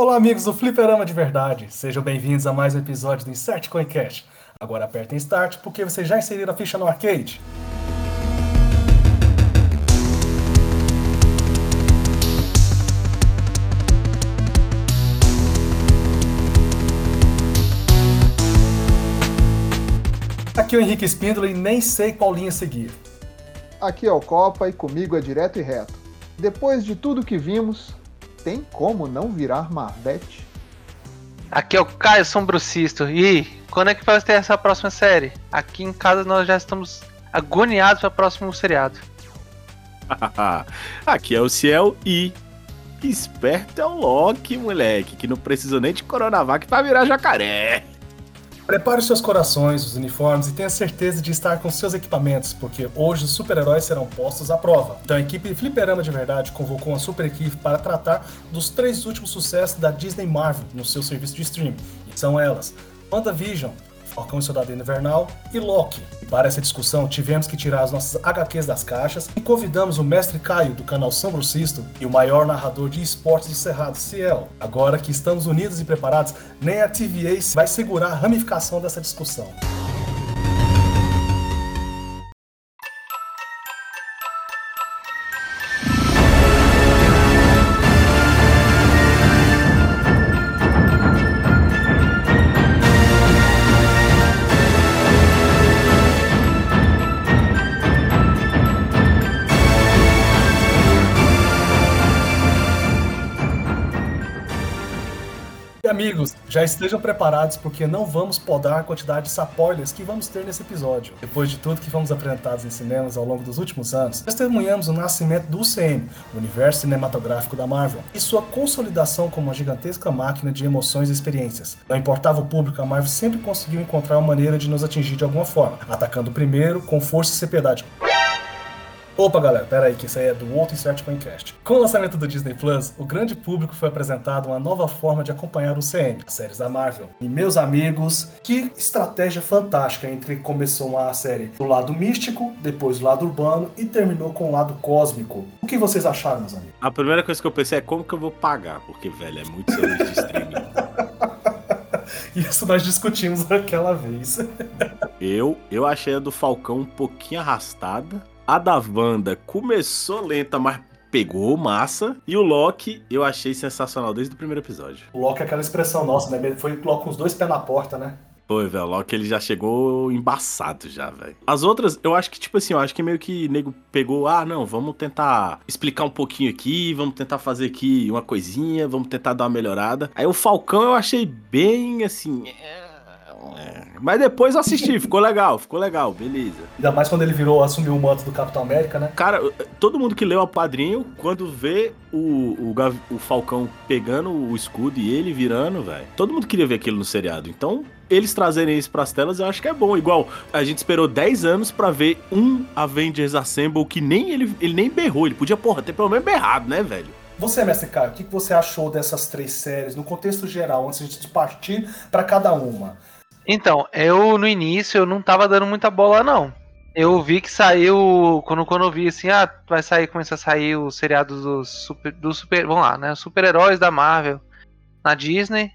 Olá, amigos do Fliperama de Verdade. Sejam bem-vindos a mais um episódio do Insert Coincast. Agora apertem Start porque vocês já inseriram a ficha no arcade. Aqui é o Henrique Espíndola e nem sei qual linha seguir. Aqui é o Copa e comigo é direto e reto. Depois de tudo que vimos, tem como não virar Marvete? Aqui é o Caio Sombrocisto. E quando é que vai ter essa próxima série? Aqui em casa nós já estamos agoniados para o próximo seriado. Aqui é o Ciel e esperto é o Loki, moleque, que não precisa nem de Coronavac para virar jacaré. Prepare seus corações, os uniformes e tenha certeza de estar com seus equipamentos, porque hoje os super-heróis serão postos à prova. Então a equipe Fliperama de Verdade convocou uma super equipe para tratar dos três últimos sucessos da Disney Marvel no seu serviço de streaming. E são elas: WandaVision, Falcão e Soldado Invernal e Loki. E para essa discussão, tivemos que tirar as nossas HQs das caixas e convidamos o mestre Caio, do canal São Brucisto, e o maior narrador de esportes do Cerrado, Ciel. Agora que estamos unidos e preparados, nem a TVA vai segurar a ramificação dessa discussão. Amigos, já estejam preparados porque não vamos podar a quantidade de spoilers que vamos ter nesse episódio. Depois de tudo que fomos apresentados em cinemas ao longo dos últimos anos, testemunhamos o nascimento do UCM, o universo cinematográfico da Marvel, e sua consolidação como uma gigantesca máquina de emoções e experiências. Não importava o público, a Marvel sempre conseguiu encontrar uma maneira de nos atingir de alguma forma, atacando primeiro com força e seriedade. Opa, galera, pera aí, que isso aí é do outro Insert Coincast. Com o lançamento do Disney Plus, o grande público foi apresentado uma nova forma de acompanhar o CM, as séries da Marvel. E meus amigos, que estratégia fantástica entre começou uma série do lado místico, depois do lado urbano e terminou com o lado cósmico. O que vocês acharam, meus amigos? A primeira coisa que eu pensei é como que eu vou pagar, porque, velho, é muito serviço de streaming. Isso nós discutimos aquela vez. eu, eu achei a do Falcão um pouquinho arrastada. A da Wanda começou lenta, mas pegou massa. E o Loki eu achei sensacional desde o primeiro episódio. O Loki é aquela expressão nossa, né? Ele foi com os dois pés na porta, né? Foi, velho. O Loki ele já chegou embaçado já, velho. As outras, eu acho que, tipo assim, eu acho que meio que nego pegou, ah, não, vamos tentar explicar um pouquinho aqui, vamos tentar fazer aqui uma coisinha, vamos tentar dar uma melhorada. Aí o Falcão eu achei bem assim. É. Mas depois eu assisti, ficou legal, ficou legal, beleza. Ainda mais quando ele virou, assumiu o manto do Capitão América, né? Cara, todo mundo que leu a padrinho, quando vê o, o, o Falcão pegando o escudo e ele virando, velho, todo mundo queria ver aquilo no seriado. Então, eles trazerem isso pras telas, eu acho que é bom. Igual, a gente esperou 10 anos para ver um Avengers Assemble que nem ele, ele nem berrou. Ele podia, porra, ter pelo menos berrado, né, velho? Você, mestre Caio, o que você achou dessas três séries no contexto geral, antes de partir para cada uma? Então, eu no início eu não tava dando muita bola, não. Eu vi que saiu. Quando, quando eu vi assim, ah, vai sair, começar a sair o seriado dos super. Do super vamos lá, né? Super-heróis da Marvel na Disney.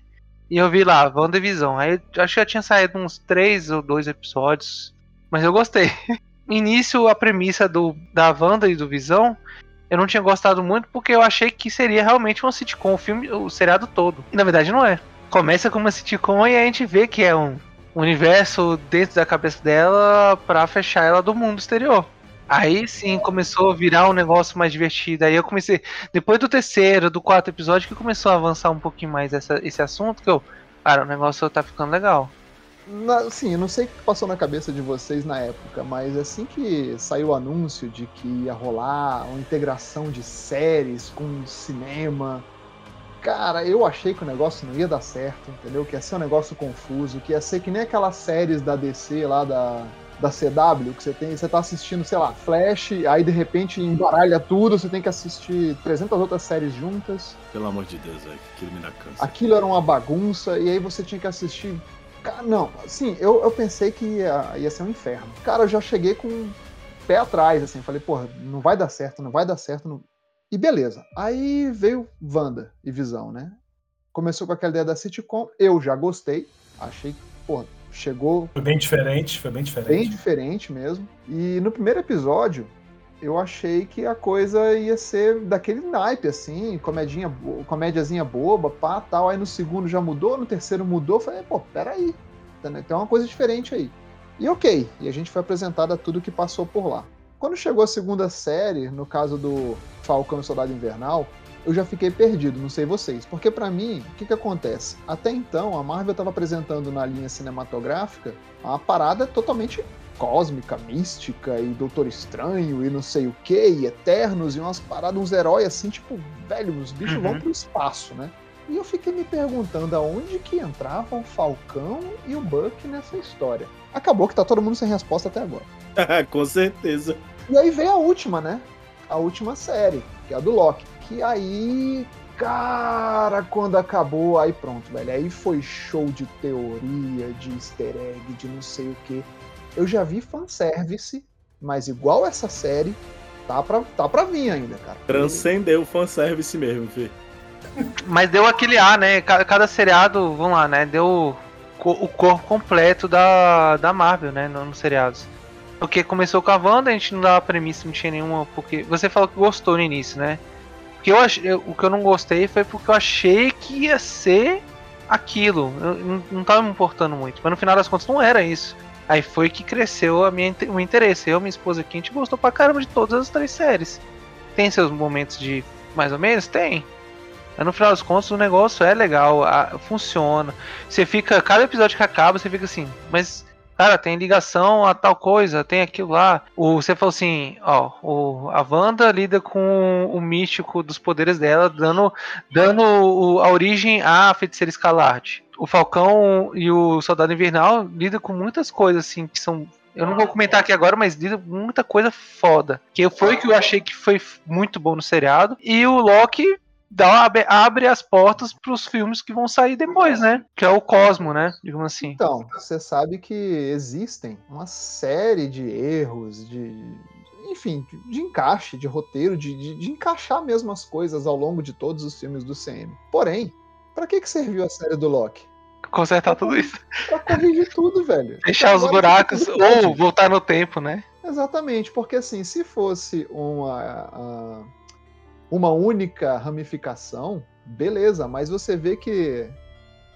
E eu vi lá, WandaVision. Aí acho que já tinha saído uns três ou dois episódios. Mas eu gostei. Início, a premissa do, da Wanda e do Visão, eu não tinha gostado muito porque eu achei que seria realmente uma sitcom, o filme, o seriado todo. E na verdade não é começa com uma sitcom e a gente vê que é um universo dentro da cabeça dela para fechar ela do mundo exterior. Aí sim começou a virar um negócio mais divertido. Aí eu comecei, depois do terceiro, do quarto episódio, que começou a avançar um pouquinho mais essa, esse assunto, que eu, cara, o negócio tá ficando legal. Na, sim, eu não sei o que passou na cabeça de vocês na época, mas assim que saiu o anúncio de que ia rolar uma integração de séries com cinema, Cara, eu achei que o negócio não ia dar certo, entendeu? Que ia ser um negócio confuso, que ia ser que nem aquelas séries da DC lá da, da CW, que você tem, você tá assistindo, sei lá, Flash, aí de repente embaralha tudo, você tem que assistir 300 outras séries juntas. Pelo amor de Deus, velho, aquilo me dá câncer. Aquilo era uma bagunça, e aí você tinha que assistir. Não, sim, eu, eu pensei que ia, ia ser um inferno. Cara, eu já cheguei com o pé atrás, assim, falei, porra, não vai dar certo, não vai dar certo, não... E beleza. Aí veio Wanda e Visão, né? começou com aquela ideia da sitcom, eu já gostei, achei que, pô, chegou Foi bem diferente, foi bem diferente. bem diferente mesmo. E no primeiro episódio, eu achei que a coisa ia ser daquele naipe, assim, comedinha, comédiazinha boba, pá, tal. Aí no segundo já mudou, no terceiro mudou. Falei, pô, peraí, né? tem uma coisa diferente aí. E ok, e a gente foi apresentado a tudo que passou por lá. Quando chegou a segunda série, no caso do Falcão e Soldado Invernal, eu já fiquei perdido, não sei vocês. Porque pra mim, o que que acontece? Até então, a Marvel estava apresentando na linha cinematográfica uma parada totalmente cósmica, mística e Doutor Estranho e não sei o que, e Eternos e umas paradas, uns heróis assim, tipo, velho, os bichos Uhum. vão pro espaço, né? E eu fiquei me perguntando aonde que entrava o Falcão e o Buck nessa história. Acabou que tá todo mundo sem resposta até agora. Com certeza. E aí vem a última, né? A última série, que é a do Loki. Que aí, cara, quando acabou, aí pronto, velho. Aí foi show de teoria, de easter egg, de não sei o que. Eu já vi fanservice, mas igual essa série, tá pra, tá pra vir ainda, cara. Transcendeu o fanservice mesmo, Fê. Mas deu aquele ar, né? Cada, cada seriado, vamos lá, né? Deu o corpo completo da, da Marvel, né? no- Nos seriados. Porque começou com a Wanda, a gente não dava premissa, não tinha nenhuma. Porque você falou que gostou no início, né? Porque eu ach- eu- o que eu não gostei foi porque eu achei que ia ser aquilo. Eu não, não tava me importando muito. Mas no final das contas não era isso. Aí foi que cresceu a minha, o interesse. Eu minha esposa aqui, a gente gostou pra caramba de todas as três séries. Tem seus momentos de mais ou menos? Tem. Mas no final das contas o negócio é legal, a- funciona. Você fica, cada episódio que acaba, você fica assim, mas cara, tem ligação a tal coisa, tem aquilo lá. O, você falou assim, ó, o, a Wanda lida com o místico dos poderes dela, dando, dando o- a origem à feiticeira escalarte. O Falcão e o Soldado Invernal lidam com muitas coisas assim que são eu não vou comentar aqui agora, mas lida muita coisa foda. Que foi que eu achei que foi muito bom no seriado. E o Loki dá, abre, as portas pros filmes que vão sair depois, né? Que é o Cosmo, né? Digamos assim. Então, você sabe que existem uma série de erros, de. Enfim, de- encaixe, de roteiro, de, de, de encaixar mesmo as coisas ao longo de todos os filmes do CM. Porém, pra que, que serviu a série do Loki? Consertar tudo isso. Pra corrigir tudo, velho. Fechar os buracos ou voltar no tempo, né? Exatamente, porque assim, se fosse uma, a- uma única ramificação, beleza, mas você vê que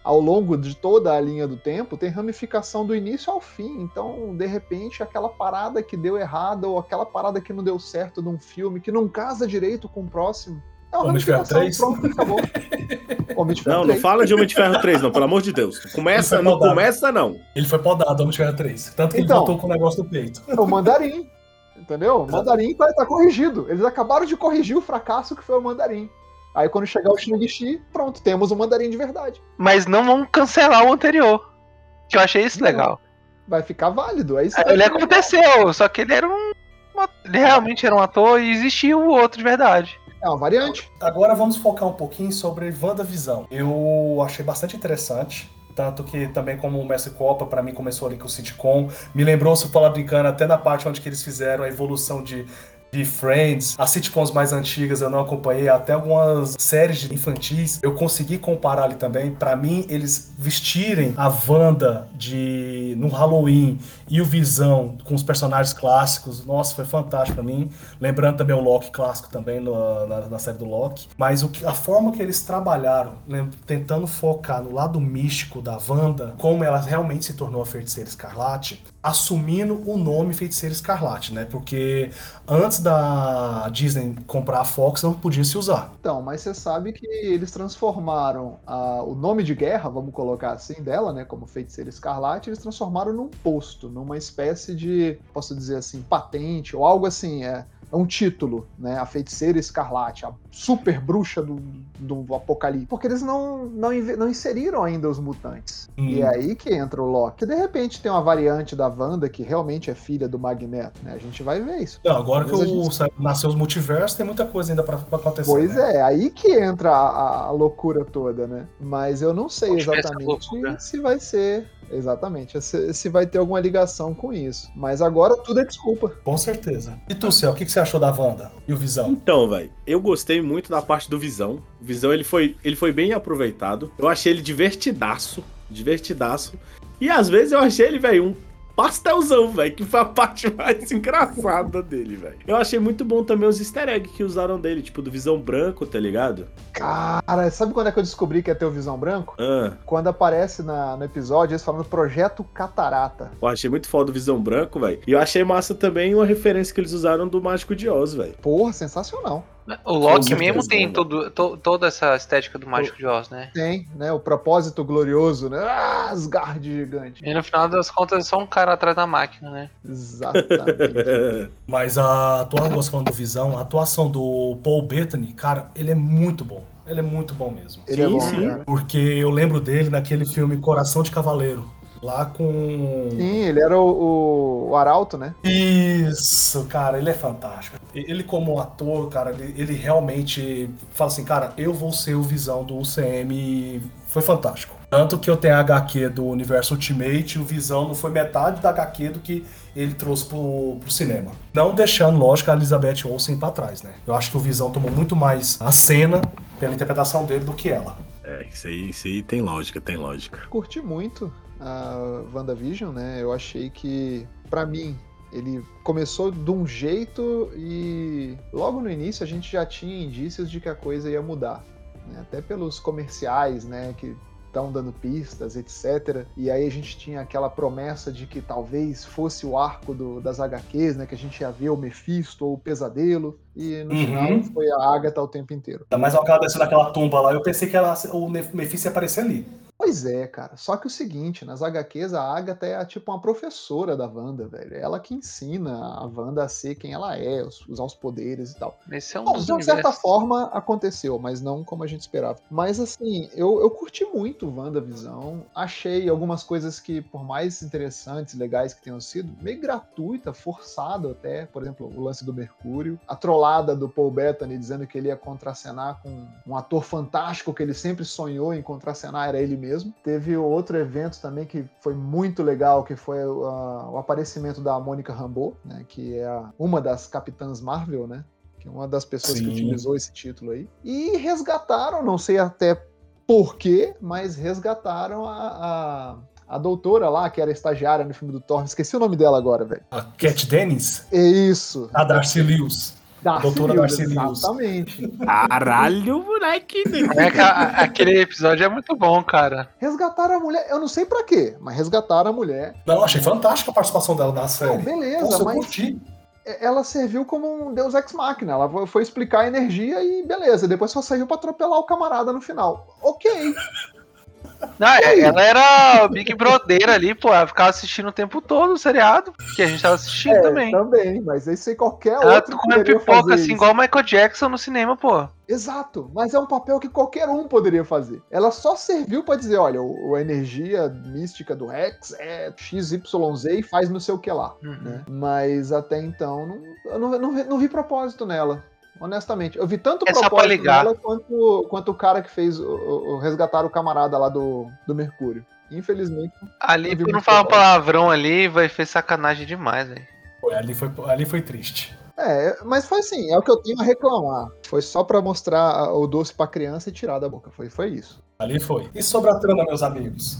ao longo de toda a linha do tempo tem ramificação do início ao fim. Então, de repente, aquela parada que deu errado ou aquela parada que não deu certo num filme, que não casa direito com o próximo. É uma Homem de Ferro ramificação, 3? pronto, acabou. Homem de Ferro Não, não 3. fala de Homem de Ferro 3, não, pelo amor de Deus. Começa, não começa, não. Ele foi podado, Homem de Ferro 3. Tanto que Então. ele voltou com o negócio do peito. É o Mandarim. Entendeu? O Mandarim tá, tá corrigido. Eles acabaram de corrigir o fracasso que foi o Mandarim. Aí quando chegar o Shang-Chi, pronto, temos o Mandarim de verdade. Mas não vamos cancelar o anterior. Que eu achei isso Não. legal. Vai ficar válido. Aí você Ele vai- aconteceu, só que ele era um. uma- Ele realmente era um ator e existia o outro de verdade. É uma variante. Agora vamos focar um pouquinho sobre WandaVisão. Eu achei bastante interessante. Tanto que também como o Mestre Copa, pra mim começou ali com o sitcom. Me lembrou, se falar brincando, até na parte onde que eles fizeram a evolução de, de Friends. As sitcoms mais antigas eu não acompanhei, até algumas séries infantis. Eu consegui comparar ali também. Pra mim, eles vestirem a Wanda de no Halloween e o Visão com os personagens clássicos, nossa, foi fantástico pra mim. Lembrando também o Loki clássico também no- na, na série do Loki. Mas o que- a forma que eles trabalharam, tentando focar no lado místico da Wanda, como ela realmente se tornou a Feiticeira Escarlate, assumindo o nome Feiticeira Escarlate, né? Porque antes da Disney comprar a Fox, não podia se usar. Então, mas você sabe que eles transformaram a- o nome de guerra, vamos colocar assim, dela, né, como feiticeira escarlate, eles transformaram num posto, numa espécie de, posso dizer assim, patente ou algo assim, é, é um título, né, a feiticeira escarlate, a super bruxa do, do apocalipse, porque eles não, não, não inseriram ainda os mutantes. Hum. E é aí que entra o Loki. De repente tem uma variante da Wanda que realmente é filha do Magneto, né, a gente vai ver isso. Não, agora que Mas gente- nasceu os multiversos, tem muita coisa ainda pra, pra acontecer. Pois né? é, aí que entra a, a loucura toda, né? Mas eu não sei exatamente se vai ser Exatamente. Se, se vai ter alguma ligação com isso. Mas agora tudo é desculpa. Com certeza. E tu, Céu, o que, que você achou da Wanda e o Visão? Então, velho, eu gostei muito da parte do Visão. O Visão, ele foi, ele foi bem aproveitado. Eu achei ele divertidaço. Divertidaço. E às vezes eu achei ele, velho, um pastelzão, velho, que foi a parte mais engraçada dele, velho. Eu achei muito bom também os easter eggs que usaram dele, tipo do Visão Branco, tá ligado? Cara, sabe quando é que eu descobri que ia ter o Visão Branco? Ah, Quando aparece na- no episódio eles falando Projeto Catarata. eu achei muito foda o Visão Branco, velho. E eu achei massa também uma referência que eles usaram do Mágico de Oz, velho. Porra, sensacional. O Loki mesmo tem todo, to- toda essa estética do Mágico de Oz, né? Tem, né? O propósito glorioso, né? Ah, Asgard gigante. E no final das contas é só um cara atrás da máquina, né? Exatamente. Mas a atuação, do Visão, a atuação do Paul Bettany, cara, ele é muito bom. Ele é muito bom mesmo. Ele é Sim, bom, sim. Porque eu lembro dele naquele filme Coração de Cavaleiro. Lá com. Sim, ele era o, o Arauto, né? Isso, cara, ele é fantástico. Ele, como ator, cara, ele, ele realmente fala assim, cara, eu vou ser o visão do UCM e foi fantástico. Tanto que eu tenho a HQ do Universo Ultimate, o Visão não foi metade da HQ do que ele trouxe pro, pro cinema. Não deixando, lógico, a Elizabeth Olsen pra trás, né? Eu acho que o Visão tomou muito mais a cena pela interpretação dele do que ela. É, isso aí, isso aí tem lógica, tem lógica. Curti muito a WandaVision, né? Eu achei que, pra mim, ele começou de um jeito e logo no início a gente já tinha indícios de que a coisa ia mudar. né? Até pelos comerciais, né? Que estão dando pistas, etc. E aí a gente tinha aquela promessa de que talvez fosse o arco do- das HQs, né? Que a gente ia ver o Mephisto ou o Pesadelo. E no Uhum. final foi a Agatha o tempo inteiro. Ainda mais ela descendo naquela tumba lá, eu pensei que ela, o Mephisto ia aparecer ali. Pois é, cara. Só que o seguinte, nas HQs, a Agatha é tipo uma professora da Wanda, velho. É Ela que ensina a Wanda a ser quem ela é, us- usar os poderes e tal. Esse é um Bom, dos de certa forma aconteceu, mas não como a gente esperava. Mas assim, eu, eu curti muito WandaVisão. Achei algumas coisas que, por mais interessantes, legais que tenham sido, meio gratuita, forçado até. Por exemplo, o lance do Mercúrio. A trollada do Paul Bettany dizendo que ele ia contracenar com um ator fantástico que ele sempre sonhou em contracenar, era ele mesmo. Teve outro evento também que foi muito legal, que foi uh, o aparecimento da Mônica Rambeau, né, que é uma das capitãs Marvel, né? Que é uma das pessoas que Sim. utilizou esse título aí. E resgataram, não sei até porquê, mas resgataram a, a, a doutora lá, que era estagiária no filme do Thor. Esqueci o nome dela agora, velho. A Cat Dennis, É isso. a Darcy Lewis. Darcy Doutora Lewis. Exatamente. Caralho, moleque. É que a- aquele episódio é muito bom, cara. Resgataram a mulher, eu não sei pra quê, mas resgataram a mulher. Não, achei fantástica a participação dela na Não, série. beleza, Nossa, eu mas curti. ela serviu como um deus ex machina. Ela foi- foi explicar a energia e beleza. Depois só saiu pra atropelar o camarada no final. Ok. Não, é- ela era Big Brother ali, pô. Ela ficava assistindo o tempo todo o seriado, que a gente tava assistindo É, também. também, mas isso aí qualquer Ela outro comendo poderia pipoca fazer assim, isso. igual o Michael Jackson no cinema, pô. Exato, mas é um papel que qualquer um poderia fazer. Ela só serviu pra dizer, olha, o- a energia mística do Rex é XYZ e faz não sei o que lá, Uhum. né? Mas até então, não, eu não, não não vi propósito nela. Honestamente, eu vi tanto É só pra propósito ligar. nela quanto, quanto o cara que fez o, o- o resgatar o camarada lá do, do Mercúrio. Infelizmente, Ali, por não falar palavrão ali, vai fez sacanagem demais, velho. Foi, ali, foi, ali foi triste. é, mas foi assim, é o que eu tenho a reclamar. Foi só pra mostrar o doce pra criança e tirar da boca. Foi, foi isso. Ali foi. E sobre a trama, meus amigos?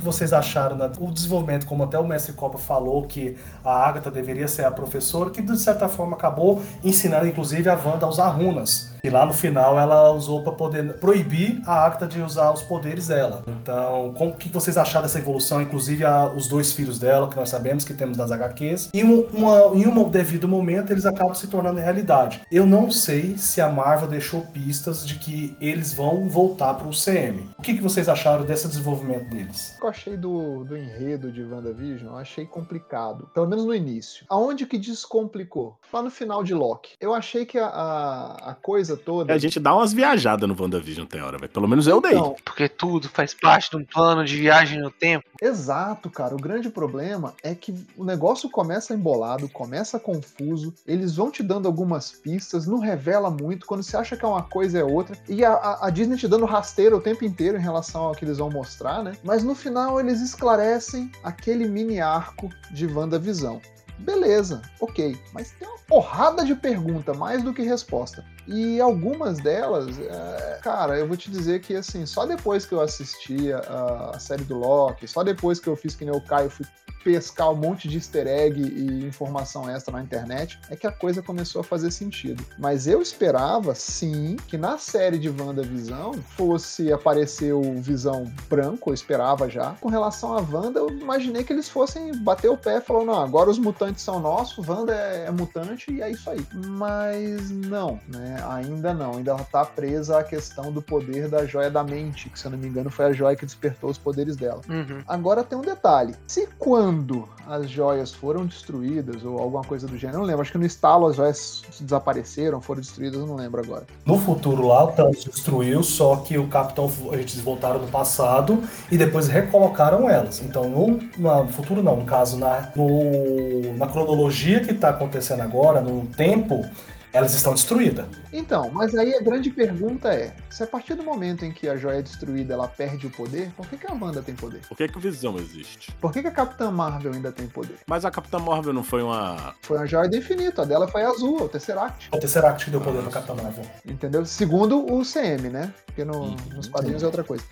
O que vocês acharam do desenvolvimento, como até o mestre Copa falou, que a Agatha deveria ser a professora, que de certa forma acabou ensinando, inclusive, a Wanda a usar runas. E lá no final ela usou para poder proibir a Agatha de usar os poderes dela. Então, como que vocês acharam dessa evolução? Inclusive, a- os dois filhos dela, que nós sabemos que temos nas HQs. E um, em um devido momento, eles acabam se tornando realidade. Eu não sei se a Marvel deixou pistas de que eles vão voltar para o CM. O que, que vocês acharam desse desenvolvimento deles? Eu achei do, do enredo de WandaVision, achei complicado. Pelo menos no início. Aonde que descomplicou? Lá no final de Loki. Eu achei que a, a, a coisa toda. A gente dá umas viajadas no WandaVision tem hora, velho. Pelo menos eu dei. Então, Porque tudo faz parte de um plano de viagem no tempo. Exato, cara. O grande problema é que o negócio começa embolado, começa confuso, eles vão te dando algumas pistas, não revela muito, quando você acha que é uma coisa é outra, e a, a- Disney te dando rasteiro o tempo inteiro em relação ao que eles vão mostrar, né? Mas no final eles esclarecem aquele mini arco de WandaVisão. Beleza, ok, mas tem uma porrada de pergunta, mais do que resposta. E algumas delas, é, cara, eu vou te dizer que assim, só depois que eu assisti a, a série do Loki, só depois que eu fiz que nem o Caio, fui pescar um monte de easter egg e informação extra na internet, é que a coisa começou a fazer sentido. Mas eu esperava, sim, que na série de WandaVisão fosse aparecer o Visão branco, eu esperava já. Com relação a Wanda, eu imaginei que eles fossem bater o pé e falar, não, agora os mutantes são nossos, Wanda é, é mutante e é isso aí. Mas não, né? Ainda não. Ainda ela tá presa à questão do poder da joia da mente, que se eu não me engano foi a joia que despertou os poderes dela. Uhum. Agora tem um detalhe. Se quando as joias foram destruídas, ou alguma coisa do gênero, eu não lembro. Acho que no estalo as joias desapareceram, foram destruídas, eu não lembro agora. No futuro lá, o Thanos destruiu, só que o Capitão, a gente voltaram no passado e depois recolocaram elas. Então, no, no futuro não, no caso, na, no- na cronologia que tá acontecendo agora, no tempo, elas estão destruídas. Então, mas aí a grande pergunta é: se a partir do momento em que a joia é destruída ela perde o poder, por que, que a Wanda tem poder? Por que, que o Visão existe? Por que, que a Capitã Marvel ainda tem poder? Mas a Capitã Marvel não foi uma. Foi a joia do infinito, a dela foi azul, o Tesseract. O Tesseract que deu poder pra Capitão Marvel. Entendeu? Segundo o CM, né? Porque no- Uhum. nos quadrinhos é outra coisa.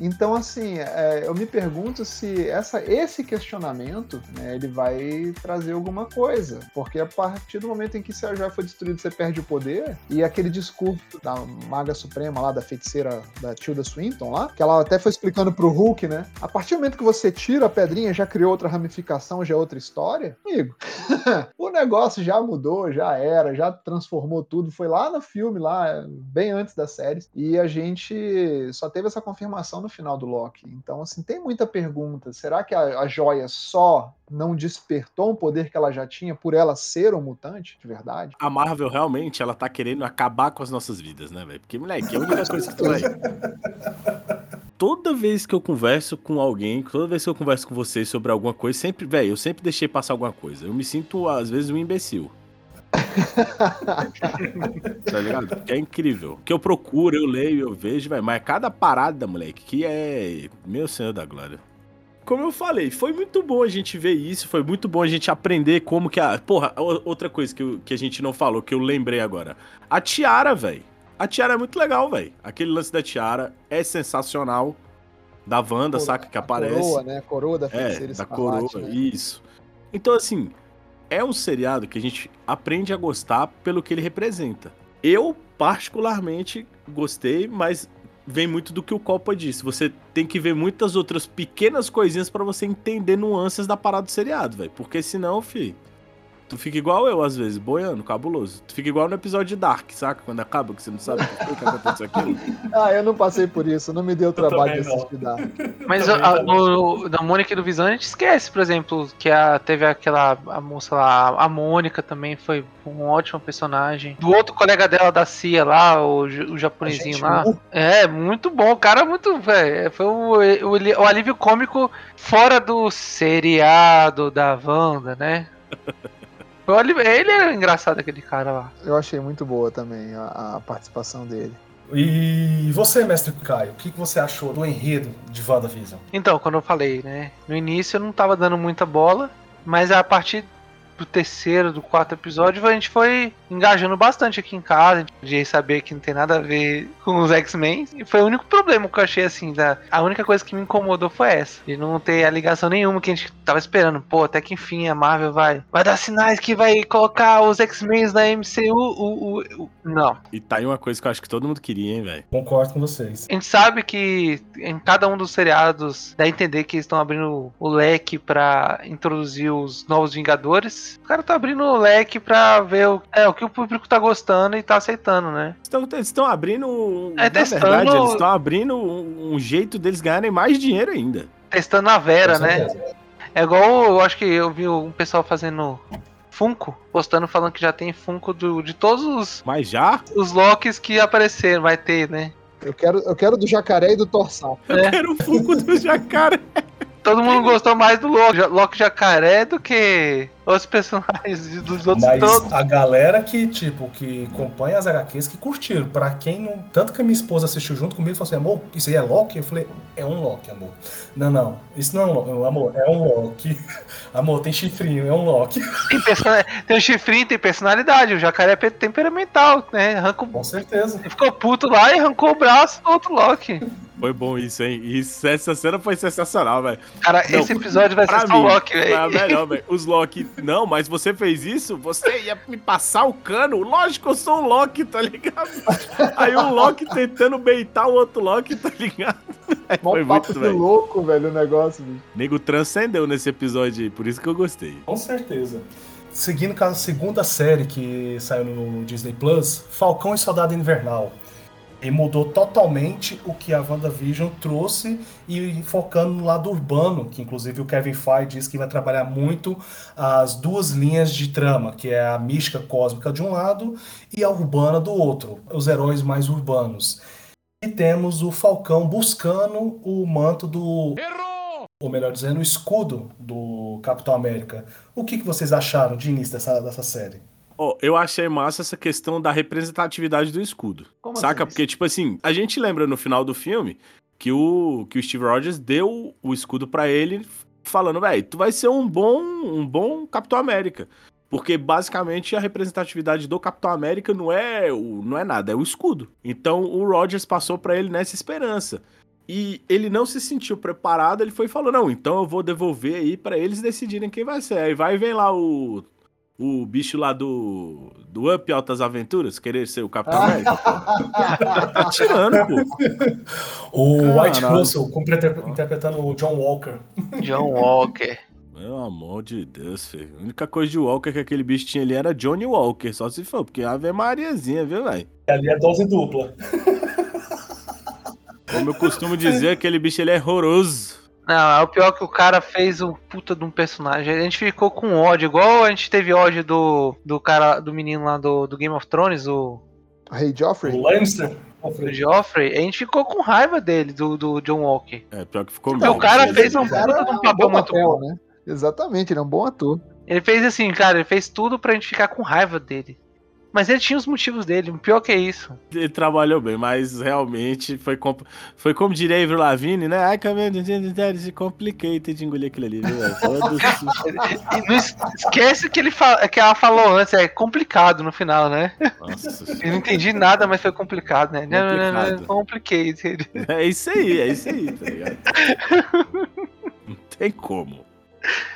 Então, assim, é, eu me pergunto se essa, esse questionamento né, ele vai trazer alguma coisa. Porque a partir do momento em que se a joia foi destruída, você perde o poder. E aquele discurso da Maga Suprema lá, da feiticeira da Tilda Swinton lá, que ela até foi explicando pro Hulk, né? A partir do momento que você tira a pedrinha, já criou outra ramificação, já é outra história. Amigo, o negócio já mudou, já era, já transformou tudo. Foi lá no filme, lá, bem antes das séries. E a gente só teve essa confirmação no final do Loki. Então, assim, tem muita pergunta. Será que a, a joia só não despertou um poder que ela já tinha por ela ser um mutante, de verdade? A Marvel realmente, ela tá querendo acabar com as nossas vidas, né, velho? Porque, moleque, é a única coisa que tu vai. Toda vez que eu converso com alguém, toda vez que eu converso com vocês sobre alguma coisa, sempre, velho, eu sempre deixei passar alguma coisa. Eu me sinto, às vezes, um imbecil. tá ligado? Que é incrível. Que eu procuro, eu leio, eu vejo, velho. Mas cada parada, moleque, que é. Meu Senhor da Glória. Como eu falei, foi muito bom a gente ver isso, foi muito bom a gente aprender como que a. Porra, outra coisa que, eu- que a gente não falou, que eu lembrei agora. A tiara, velho. A tiara é muito legal, velho. Aquele lance da tiara é sensacional. Da Wanda, saca? Que A aparece. Coroa, né? A coroa da É, feiticeira da escarlate, coroa, né? isso. Então, assim, é um seriado que a gente aprende a gostar pelo que ele representa. Eu, particularmente, gostei, mas vem muito do que o Copa disse. Você tem que ver muitas outras pequenas coisinhas pra você entender nuances da parada do seriado, velho. Porque senão, fi, tu fica igual eu, às vezes, boiando, cabuloso. Tu fica igual no episódio de Dark, saca? Quando acaba, que você não sabe o que foi que aconteceu aquilo. Ah, eu não passei por isso, não me deu trabalho de assistir Dark. Mas a, no, da Mônica e do Visão a gente esquece, por exemplo, que a, teve aquela a moça lá, a Mônica também foi um ótimo personagem. Do outro colega dela da CIA lá, o, o japonesinho lá. o- É, muito bom, o cara muito, velho. Foi o, o, o alívio cômico fora do seriado da Wanda, né? Ele era engraçado, aquele cara lá. Eu achei muito boa também a, a participação dele. E você, mestre Caio, o que que você achou do enredo de WandaVision? Então, quando eu falei, né? No início eu não tava dando muita bola, mas a partir do terceiro, do quarto episódio, a gente foi engajando bastante aqui em casa, de saber que não tem nada a ver com os X-Men. E foi o único problema que eu achei assim, da... a única coisa que me incomodou foi essa, de não ter a ligação nenhuma que a gente tava esperando. Pô, até que enfim a Marvel vai, vai dar sinais que vai colocar os X-Men na MCU. O, o- o- Não. E tá aí uma coisa que eu acho que todo mundo queria, hein, velho. Concordo com vocês. A gente sabe que em cada um dos seriados dá a entender que eles estão abrindo o leque pra introduzir os novos Vingadores. O cara tá abrindo o leque pra ver o, é, o que o público tá gostando e tá aceitando, né? Eles estão abrindo. É, na testando- verdade, eles estão abrindo um, um jeito deles ganharem mais dinheiro ainda. Testando a Vera, né? É igual, eu acho que eu vi um pessoal fazendo Funko, postando falando que já tem Funko do, de todos os, Mas já? os Locks que apareceram, vai ter, né? Eu quero, eu quero do jacaré e do torçal. Eu É. quero o Funko do jacaré. Todo mundo gostou mais do Loki, Loki Jacaré do que os personagens dos outros Mas todos. a galera que, tipo, que acompanha as HQs que curtiram. Pra quem não. Tanto que a minha esposa assistiu junto comigo e falou assim, amor, isso aí é Loki? Eu falei, é um Loki, amor. Não, não, isso não é um Loki, amor, é um Loki. Amor, tem chifrinho, é um Loki. Tem, persona- tem o chifrinho, tem personalidade. O jacaré é pe- temperamental, né? Arranca o... Com certeza. Ele ficou puto lá e arrancou o braço do outro Loki. Foi bom isso, hein? Isso, essa cena foi sensacional, velho. Cara, Não, esse episódio vai ser só o mim, Loki, velho. melhor, velho. Os Loki. Não, mas você fez isso? Você ia me passar o cano? Lógico eu sou o Loki, tá ligado? Aí o Loki tentando beitar o outro Loki, tá ligado? Mó Foi papo muito, velho. louco, velho, o negócio, bicho. Nego transcendeu nesse episódio aí, por isso que eu gostei. Com certeza. Seguindo com a segunda série que saiu no Disney Plus, Falcão e Soldado Invernal. E mudou totalmente o que a WandaVision trouxe e focando no lado urbano, que inclusive o Kevin Feige disse que vai trabalhar muito as duas linhas de trama, que é a mística cósmica de um lado e a urbana do outro, os heróis mais urbanos. E temos o Falcão buscando o manto do ou melhor dizendo, o escudo do Capitão América. O que, que vocês acharam de início dessa, dessa série? Ó, eu achei massa essa questão da representatividade do escudo. Como Saca? assim? Porque, tipo assim, a gente lembra no final do filme que o, que o Steve Rogers deu o escudo pra ele, falando, velho, tu vai ser um bom, um bom Capitão América. Porque basicamente a representatividade do Capitão América não é, o, não é nada, é o escudo. Então o Rogers passou pra ele nessa esperança. E ele não se sentiu preparado, ele foi e falou: Não, então eu vou devolver aí pra eles decidirem quem vai ser. Aí vai e vem lá o, o bicho lá do, do Up Altas Aventuras, querer ser o Capitão América. pô. Tá tirando, pô. O Caralho. White Russell interpretando o John Walker. John Walker. Pelo amor de Deus, filho. A única coisa de Walker que aquele bicho tinha ali era Johnny Walker, só se for, porque Ave Mariazinha, viu, velho? Ali é dose dupla. Como eu costumo dizer, aquele bicho ele é horroroso. Não, é o pior que o cara fez um puta de um personagem. A gente ficou com ódio, igual a gente teve ódio do, do cara, do menino lá do, do Game of Thrones, o, Rei Joffrey? O Lannister. o Joffrey. A gente ficou com raiva dele, do, do John Walker. É, pior que ficou mesmo. o cara Ele- fez um o cara puta de um papel bom muito bom. né? Exatamente, ele é um bom ator. Ele fez assim, cara, ele fez tudo pra gente ficar com raiva dele. Mas ele tinha os motivos dele, o pior que é isso. Ele trabalhou bem, mas realmente foi, compl- foi como diria Avril Lavigne, né? Ai, cabelo, de complicated de engolir aquilo ali, viu? Foda-se. E não es- esquece que, ele fa- que ela falou antes, é complicado no final, né? Nossa Eu não entendi nada, mas foi complicado, né? Não, não, não, não, Complicado. complicated. É isso aí, é isso aí, tá ligado? Não tem como.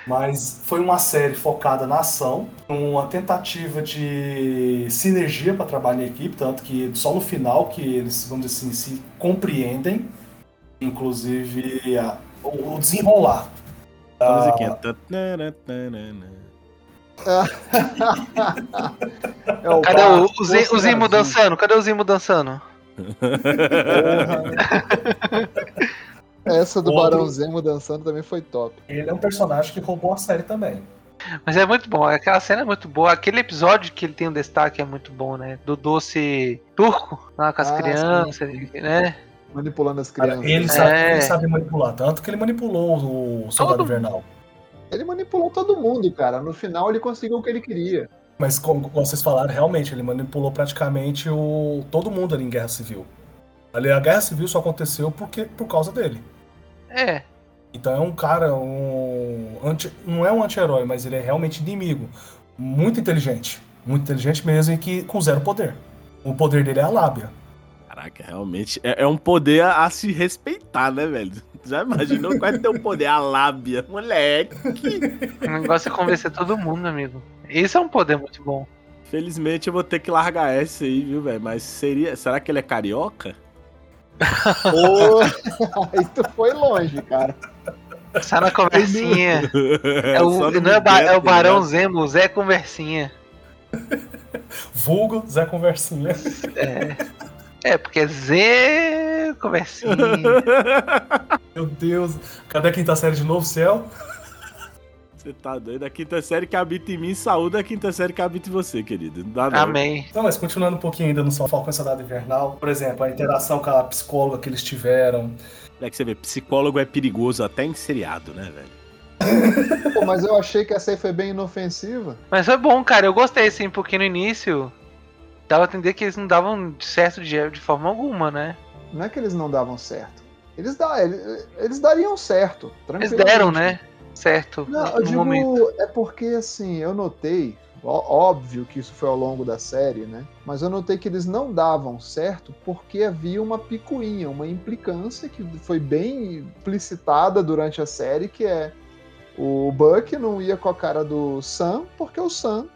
Mas foi uma série focada na ação, uma tentativa de sinergia para trabalhar em equipe, tanto que só no final que eles, vamos dizer assim, se compreendem, inclusive a- o o desenrolar. A Ah, musiquinha. É o Cadê o, o, o Zimo dançando? Cadê o Zimo dançando? Essa do Outro- Barão Zemo dançando também foi top. ele é um personagem que roubou a série também. Mas é muito bom, aquela cena é muito boa. Aquele episódio que ele tem um destaque é muito bom, né? Do doce turco, lá com as Ah, crianças, né? Manipulando as Cara, crianças. ele, sabe, É. ele sabe manipular, tanto que ele manipulou o Soldado Todo- Invernal. Ele manipulou todo mundo, cara. No final ele conseguiu o que ele queria. Mas como vocês falaram, realmente, ele manipulou praticamente o, todo mundo ali em Guerra Civil. Ali a Guerra Civil só aconteceu porque, por causa dele. É. Então é um cara, um anti- não é um anti-herói, mas ele é realmente inimigo. Muito inteligente. Muito inteligente mesmo e que com zero poder. O poder dele é a lábia. Caraca, realmente é, é um poder a, a se respeitar, né, velho? Já imaginou qual é teu poder? A lábia. Moleque. O negócio é convencer todo mundo, amigo. Isso é um poder muito bom. Felizmente eu vou ter que largar essa aí, viu, velho? Mas seria. Será que ele é carioca? Ô, Aí tu foi longe, cara. Sai na conversinha. É o, Só não é, ba- é o Barão ligado? Zemo, o Zé Conversinha. Vulgo Zé Conversinha. É, porque é Zé Conversinha. Meu Deus. Cadê a quinta série de novo, céu? Você tá doido? A quinta série que habita em mim, saúde a quinta série que habita em você, querido. Não dá não. Amém. Não, mas continuando um pouquinho ainda no Só Falcão e Soldado Invernal, por exemplo, a interação com a psicóloga que eles tiveram. É que você vê, psicólogo é perigoso até em seriado, né, velho? Pô, mas eu achei que essa aí foi bem inofensiva. Mas foi bom, cara. Eu gostei, assim, porque no início dava a entender que eles não davam certo de, de forma alguma, né? Não é que eles não davam certo. Eles, dá, eles, eles dariam certo, Eles deram, né? Certo. Não, no eu digo, momento. é porque assim, eu notei, óbvio que isso foi ao longo da série, né? Mas eu notei que eles não davam certo porque havia uma picuinha, uma implicância que foi bem explicitada durante a série, que é o Buck não ia com a cara do Sam porque o Sam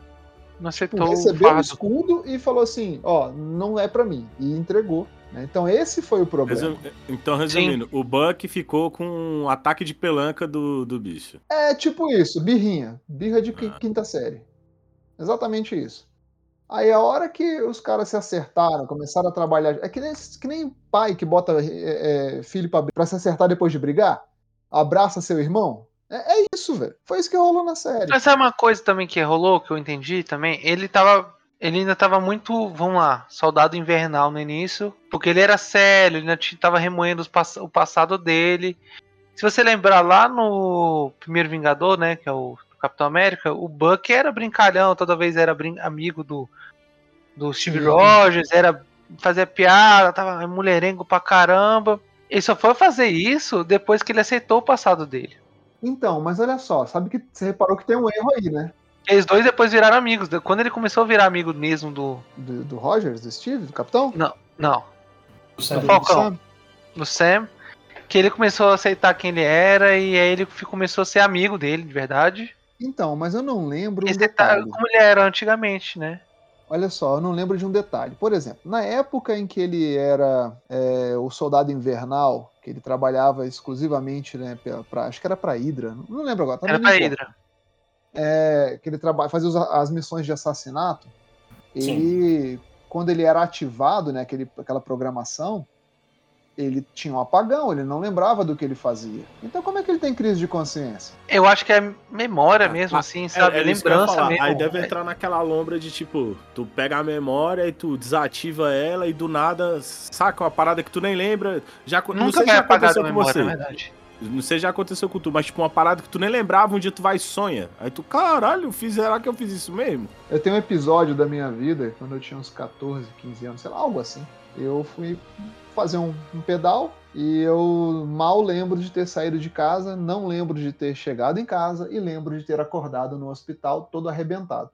Não tipo, aceitou o recebeu o fardo. escudo e falou assim, ó, não é pra mim, e entregou. Né? Então esse foi o problema. Resum- Então, resumindo, o Buck ficou com um ataque de pelanca do, do bicho. É tipo isso, birrinha. Birra de Ah. quinta série. Exatamente isso. Aí a hora que os caras se acertaram, começaram a trabalhar. É que nem, que nem pai que bota é, é, filho pra, pra se acertar depois de brigar. Abraça seu irmão. É, é isso, velho. Foi isso que rolou na série. Mas sabe uma coisa também que rolou, que eu entendi também? Ele tava. Ele ainda tava muito, vamos lá, soldado invernal no início, porque ele era sério, ele ainda tava remoendo pass- o passado dele. Se você lembrar lá no primeiro Vingador, né, que é o Capitão América, o Buck era brincalhão, toda vez era amigo do, do Steve Sim. Rogers, era fazia piada, tava mulherengo pra caramba. Ele só foi fazer isso depois que ele aceitou o passado dele. Então, mas olha só, sabe que você reparou que tem um erro aí, né? Eles dois depois viraram amigos. Quando ele começou a virar amigo mesmo do. Do, do Rogers, do Steve, do Capitão? Não, O Sam Do Falcão. Sam? do Sam. Que ele começou a aceitar quem ele era e aí ele começou a ser amigo dele, de verdade. Então, mas eu não lembro um Esse tá detalhe. como ele era antigamente, né? Olha só, eu não lembro de um detalhe. Por exemplo, na época em que ele era é, o soldado invernal, que ele trabalhava exclusivamente, né, pra, pra- acho que era pra Hydra, não- não lembro agora. tá Era pra uniforme. Hydra. É, que ele traba, fazia os- as missões de assassinato. Ele, quando ele era ativado, né, aquele, aquela programação, ele tinha um apagão, ele não lembrava do que ele fazia. Então, como é que ele tem crise de consciência? Eu acho que é memória Ah, mesmo, ah, assim, sabe? É, é Lembrança mesmo. Aí deve entrar naquela lombra de tipo, tu pega a memória e tu desativa ela e do nada saca uma parada que tu nem lembra. Já, não Nunca sei se vai já apagar da aconteceu com memória, você. na verdade. Não sei se já aconteceu com tu, mas tipo uma parada que tu nem lembrava, um dia tu vai e sonha. Aí tu, caralho, fiz, será que eu fiz isso mesmo? Eu tenho um episódio da minha vida, quando eu tinha uns 14, 15 anos, sei lá, algo assim. Eu fui fazer um, um pedal e eu mal lembro de ter saído de casa, não lembro de ter chegado em casa e lembro de ter acordado no hospital todo arrebentado.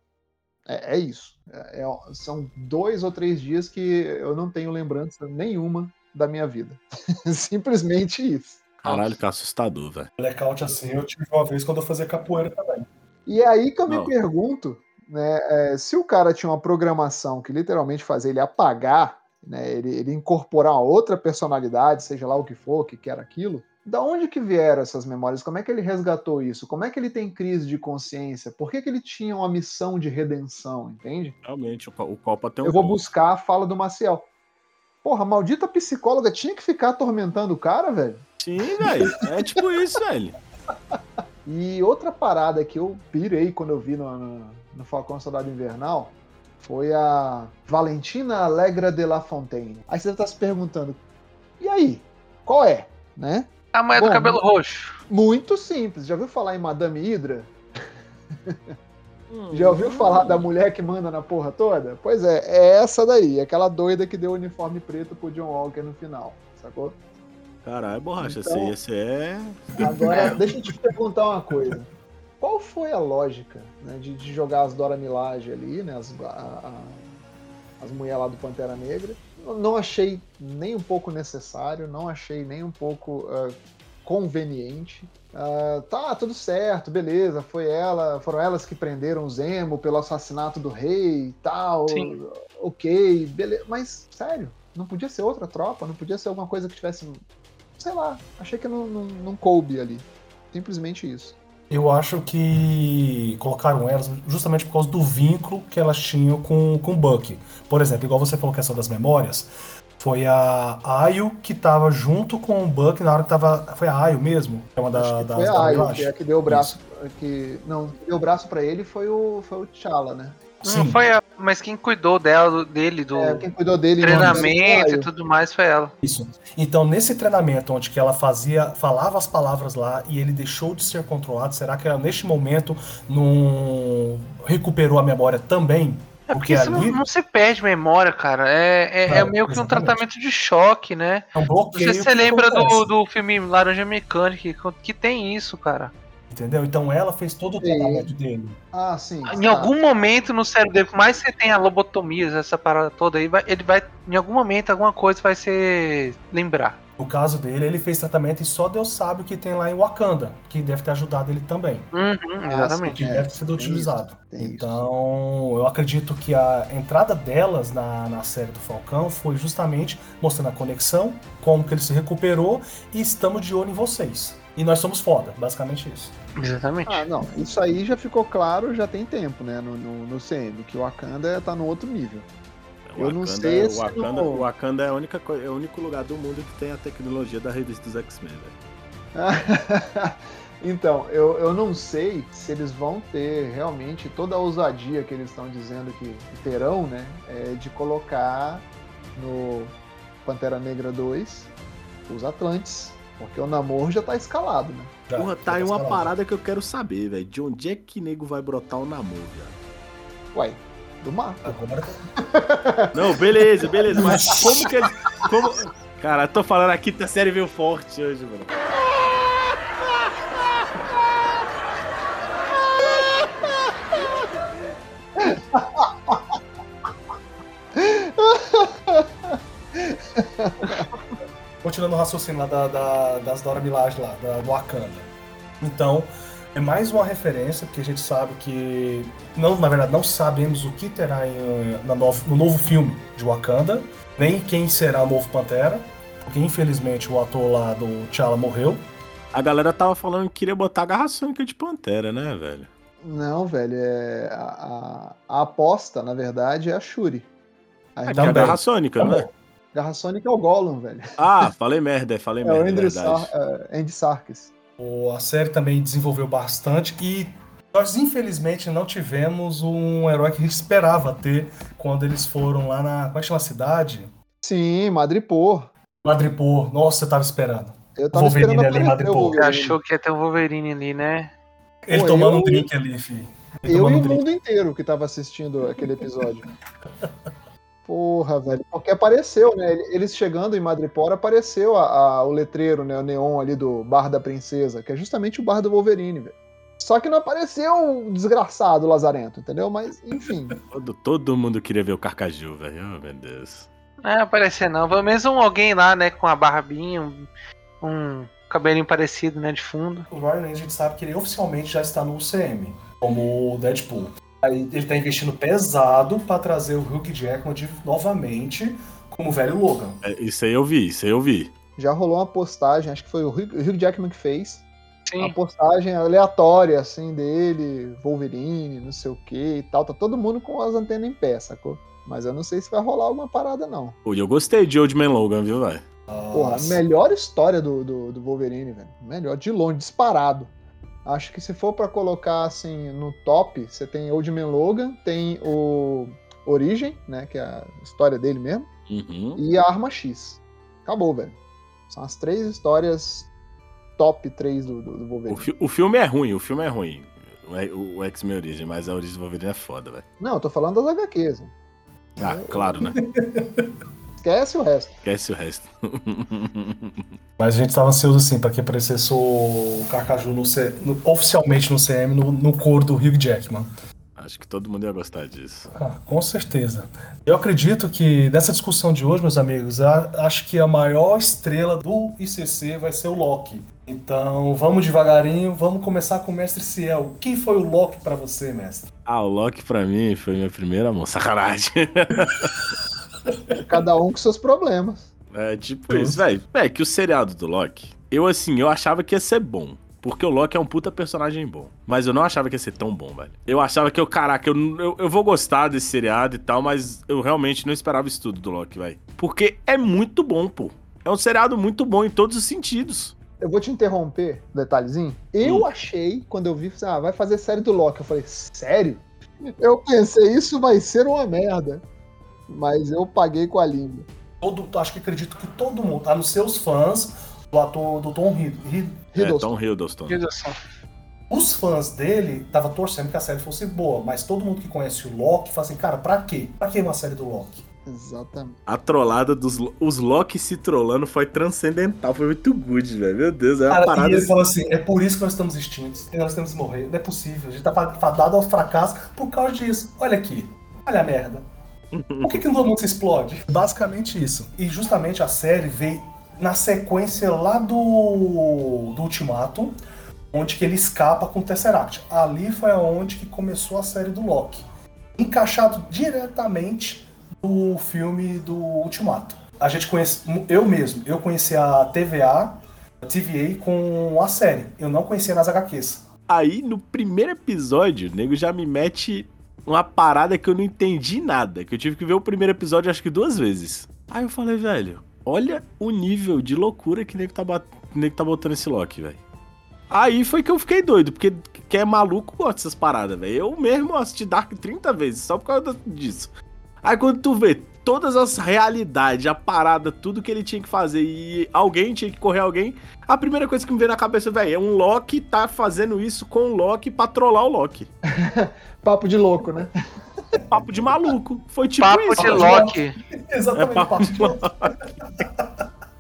É, é isso. É- é- são dois ou três dias que eu não tenho lembrança nenhuma da minha vida. Simplesmente isso. Caralho, que assustador, velho. Blackout assim eu tive uma vez quando eu fazia capoeira também. E é aí que eu Não. me pergunto, né, é, se o cara tinha uma programação que literalmente fazia ele apagar, né, ele, ele incorporar uma outra personalidade, seja lá o que for, que quer aquilo, da onde que vieram essas memórias? Como é que ele resgatou isso? Como é que ele tem crise de consciência? Por que, que ele tinha uma missão de redenção, entende? Realmente, o, o Copa tem um. Eu vou ponto. buscar a fala do Maciel. Porra, a maldita psicóloga tinha que ficar atormentando o cara, velho? Sim, velho. É tipo isso, velho. E outra parada que eu pirei quando eu vi no, no, no Falcão Soldado Invernal foi a Valentina Allegra de La Fontaine. Aí você tá se perguntando, e aí? Qual é? Né? A mulher Bom, do cabelo roxo. Muito simples. Já ouviu falar em Madame Hydra? Já ouviu falar da mulher que manda na porra toda? Pois é, é essa daí, aquela doida que deu o uniforme preto pro John Walker no final, sacou? Caralho, borracha, Então- esse, é. Agora, deixa eu te perguntar uma coisa. Qual foi a lógica né, de, de jogar as Dora Milaje ali, né, as, a- a- as mulheres lá do Pantera Negra? Não- Não achei nem um pouco necessário, não achei nem um pouco ah, conveniente. Ah, tá, tudo certo, beleza, foi ela, foram elas que prenderam o Zemo pelo assassinato do rei e tal. Sim. Ok, beleza. Mas, sério, não podia ser outra tropa? Não podia ser alguma coisa que tivesse sei lá, achei que não, não, não coube ali. Simplesmente isso. Eu acho que colocaram elas justamente por causa do vínculo que elas tinham com, com o Buck. Por exemplo, igual você falou a questão das memórias. Foi a Ayo que tava junto com o Buck na hora que tava. Foi a Ayo mesmo? É uma da, Acho que das foi a Ayo, que é a que deu o braço. Que, não, que deu o braço pra ele foi o, foi o T'Challa, né? Não foi a, mas quem cuidou dela, dele, do É, quem cuidou dele no treinamento e tudo mais foi ela. Isso. Então, nesse treinamento onde que ela fazia, falava as palavras lá e ele deixou de ser controlado, será que ela, neste momento não recuperou a memória também? É porque Porque isso ali- não, não se perde memória, cara. É, é, é É, meio que um tratamento de choque, né? É um Não bloqueio. sei se você lembra do, do filme Laranja Mecânica, que, que tem isso, cara. Entendeu? Então ela fez todo o tratamento dele. Ah, sim. Em tá. algum momento no cérebro dele, por mais que você tenha lobotomias, essa parada toda aí, vai- ele vai. Em algum momento, alguma coisa vai ser. lembrar. No caso dele, ele fez tratamento e só Deus sabe o que tem lá em Wakanda, que deve ter ajudado ele também. Uhum, exatamente. que É, deve ter sido tem utilizado. tem isso. então, eu acredito que a entrada delas na, na série do Falcão foi justamente mostrando a conexão, como que ele se recuperou e estamos de olho em vocês. E nós somos foda, basicamente isso. Exatamente. Ah, não. Isso aí já ficou claro, já tem tempo, né? No, no, no CM, que o Wakanda tá no outro nível. Eu não sei o se Wakanda, no- o Wakanda é, a única, é o único lugar do mundo que tem a tecnologia da revista dos X-Men, velho. então, eu, eu não sei se eles vão ter realmente toda a ousadia que eles estão dizendo que, terão, né? é, de colocar no Pantera Negra 2 os Atlantes. Porque o Namor já tá escalado, né? Já, Porra, tá já aí uma escalado. parada que eu quero saber, velho. De onde é que nego vai brotar o namoro, velho? Uai, do mar. Agora Não, beleza, beleza, mas como que ele. Como... Cara, eu tô falando aqui que a série veio forte hoje, mano. Continuando o raciocínio lá da, da, das Dora Milaje lá, da, do Wakanda. Então, é mais uma referência, porque a gente sabe que. Não, na verdade, não sabemos o que terá em, na novo- no novo filme de Wakanda, nem quem será o novo Pantera, porque infelizmente o ator lá do T'Challa morreu. A galera tava falando que queria botar a garra sônica de Pantera, né, velho? Não, velho, é a, a- a aposta, na verdade, é a Shuri. A É que é a Também. garra sônica, né? Garra Sônica é o Gollum, velho. Ah, falei merda, falei É o merda, é Andrew verdade. Sar é, Andy Serkis. O- a série também desenvolveu bastante e nós infelizmente não tivemos um herói que a gente esperava ter quando eles foram lá na. Como é que chama a cidade? Sim, Madripoor. Madripoor. Nossa, eu tava esperando. Eu tava Wolverine esperando ali, o Madripoor. Achou que ia ter um Wolverine ali, né? Ele Pô, tomando eu- um drink ali, fi. Ele Eu e o drink. mundo inteiro que tava assistindo aquele episódio. Porra, velho. Porque apareceu, né? Eles chegando em Madripoor, apareceu a- a- o letreiro, né? O neon ali do Bar da Princesa, que é justamente o bar do Wolverine, velho. Só que não apareceu o desgraçado Lazarento, entendeu? Mas, enfim. Todo, todo mundo queria ver o Carcaju, velho. Oh, meu Deus. Não é aparecer não. Pelo menos um, alguém lá, né, com a barbinha, um, um cabelinho parecido, né, de fundo. O Ryan a gente sabe que ele oficialmente já está no UCM, como o Deadpool. Aí ele tá investindo pesado pra trazer o Hugh Jackman de, novamente como o velho Logan. É, isso aí eu vi, isso aí eu vi. Já rolou uma postagem, acho que foi o Hugh Jackman que fez. Uma Sim. postagem aleatória, assim, dele, Wolverine, não sei o que e tal. Tá todo mundo com as antenas em pé, sacou? Mas eu não sei se vai rolar alguma parada, não. Pô, e eu gostei de Old Man Logan, viu, velho? Porra, a melhor história do, do, do Wolverine, velho. Melhor, de longe, disparado. Acho que se for pra colocar, assim, no top, você tem Old Man Logan, tem o Origem, né, que é a história dele mesmo, Uhum. e a Arma X. Acabou, velho. São as três histórias top 3 do, do, do O, Wolverine. fi- o filme é ruim, o filme é ruim. O, o- o X-Men Origem, mas a origem do Wolverine é foda, velho. Não, eu tô falando das HQs. né? Ah, claro, né? Esquece o resto. Esquece o resto. Mas a gente tava ansioso assim pra que aparecesse o Carcaju no C- no- oficialmente no CM, no, no coro do Hugh Jackman. Acho que todo mundo ia gostar disso. Ah, com certeza. Eu acredito que nessa discussão de hoje, meus amigos, a- acho que a maior estrela do ICC vai ser o Loki. Então, vamos devagarinho, vamos começar com o Mestre Ciel. Quem foi o Loki pra você, mestre? Ah, o Loki pra mim foi minha primeira amor. Sacanagem. Cada um com seus problemas. É tipo isso, velho. É que o seriado do Loki, eu assim, eu achava que ia ser bom. Porque o Loki é um puta personagem bom. Mas eu não achava que ia ser tão bom, velho. Eu achava que eu, caraca, eu, eu, eu vou gostar desse seriado e tal, mas eu realmente não esperava isso tudo do Loki, velho. Porque é muito bom, pô. É um seriado muito bom em todos os sentidos. Eu vou te interromper, detalhezinho. Eu Hum. achei, quando eu vi, ah, vai fazer série do Loki. Eu falei, sério? Eu pensei, isso vai ser uma merda. Mas eu paguei com a língua. Todo, acho que acredito que todo mundo, a não ser os fãs do ator do Tom Hidd- Hidd- É, Hiddleston. Tom Hiddleston. Hiddleston. Os fãs dele tava torcendo que a série fosse boa, mas todo mundo que conhece o Loki fala assim, cara, pra quê? Pra que uma série do Loki? Exatamente. A trollada dos os Loki se trollando foi transcendental, foi muito good, velho. Meu Deus, é uma Cara, parada e ele assim. falou assim, é por isso que nós estamos extintos, e nós temos que morrer, não é possível, a gente tá fadado ao fracasso por causa disso. Olha aqui, olha a merda. Por que, que mundo se explode? Basicamente isso. E justamente a série veio na sequência lá do, do Ultimato, onde que ele escapa com o Tesseract. Ali foi onde que começou a série do Loki. Encaixado diretamente do filme do Ultimato. A gente conhece, eu mesmo, eu conheci a TVA, a TVA com a série. Eu não conhecia nas HQs. Aí, no primeiro episódio, o nego já me mete uma parada que eu não entendi nada. Que eu tive que ver o primeiro episódio acho que duas vezes. Aí eu falei, velho, olha o nível de loucura que o nego tá, bat- tá botando esse Loki, velho. Aí foi que eu fiquei doido, porque quem é maluco gosta dessas paradas, velho. Eu mesmo assisti Dark 30 vezes, só por causa disso. Aí quando tu vê todas as realidades, a parada, tudo que ele tinha que fazer e alguém tinha que correr alguém, a primeira coisa que me veio na cabeça, velho, é um Loki tá fazendo isso com o Loki pra trollar o Loki. Papo de louco, né? Papo de maluco. Foi tipo Papo isso. de Loki. Loki. Exatamente. É papo parte de Loki.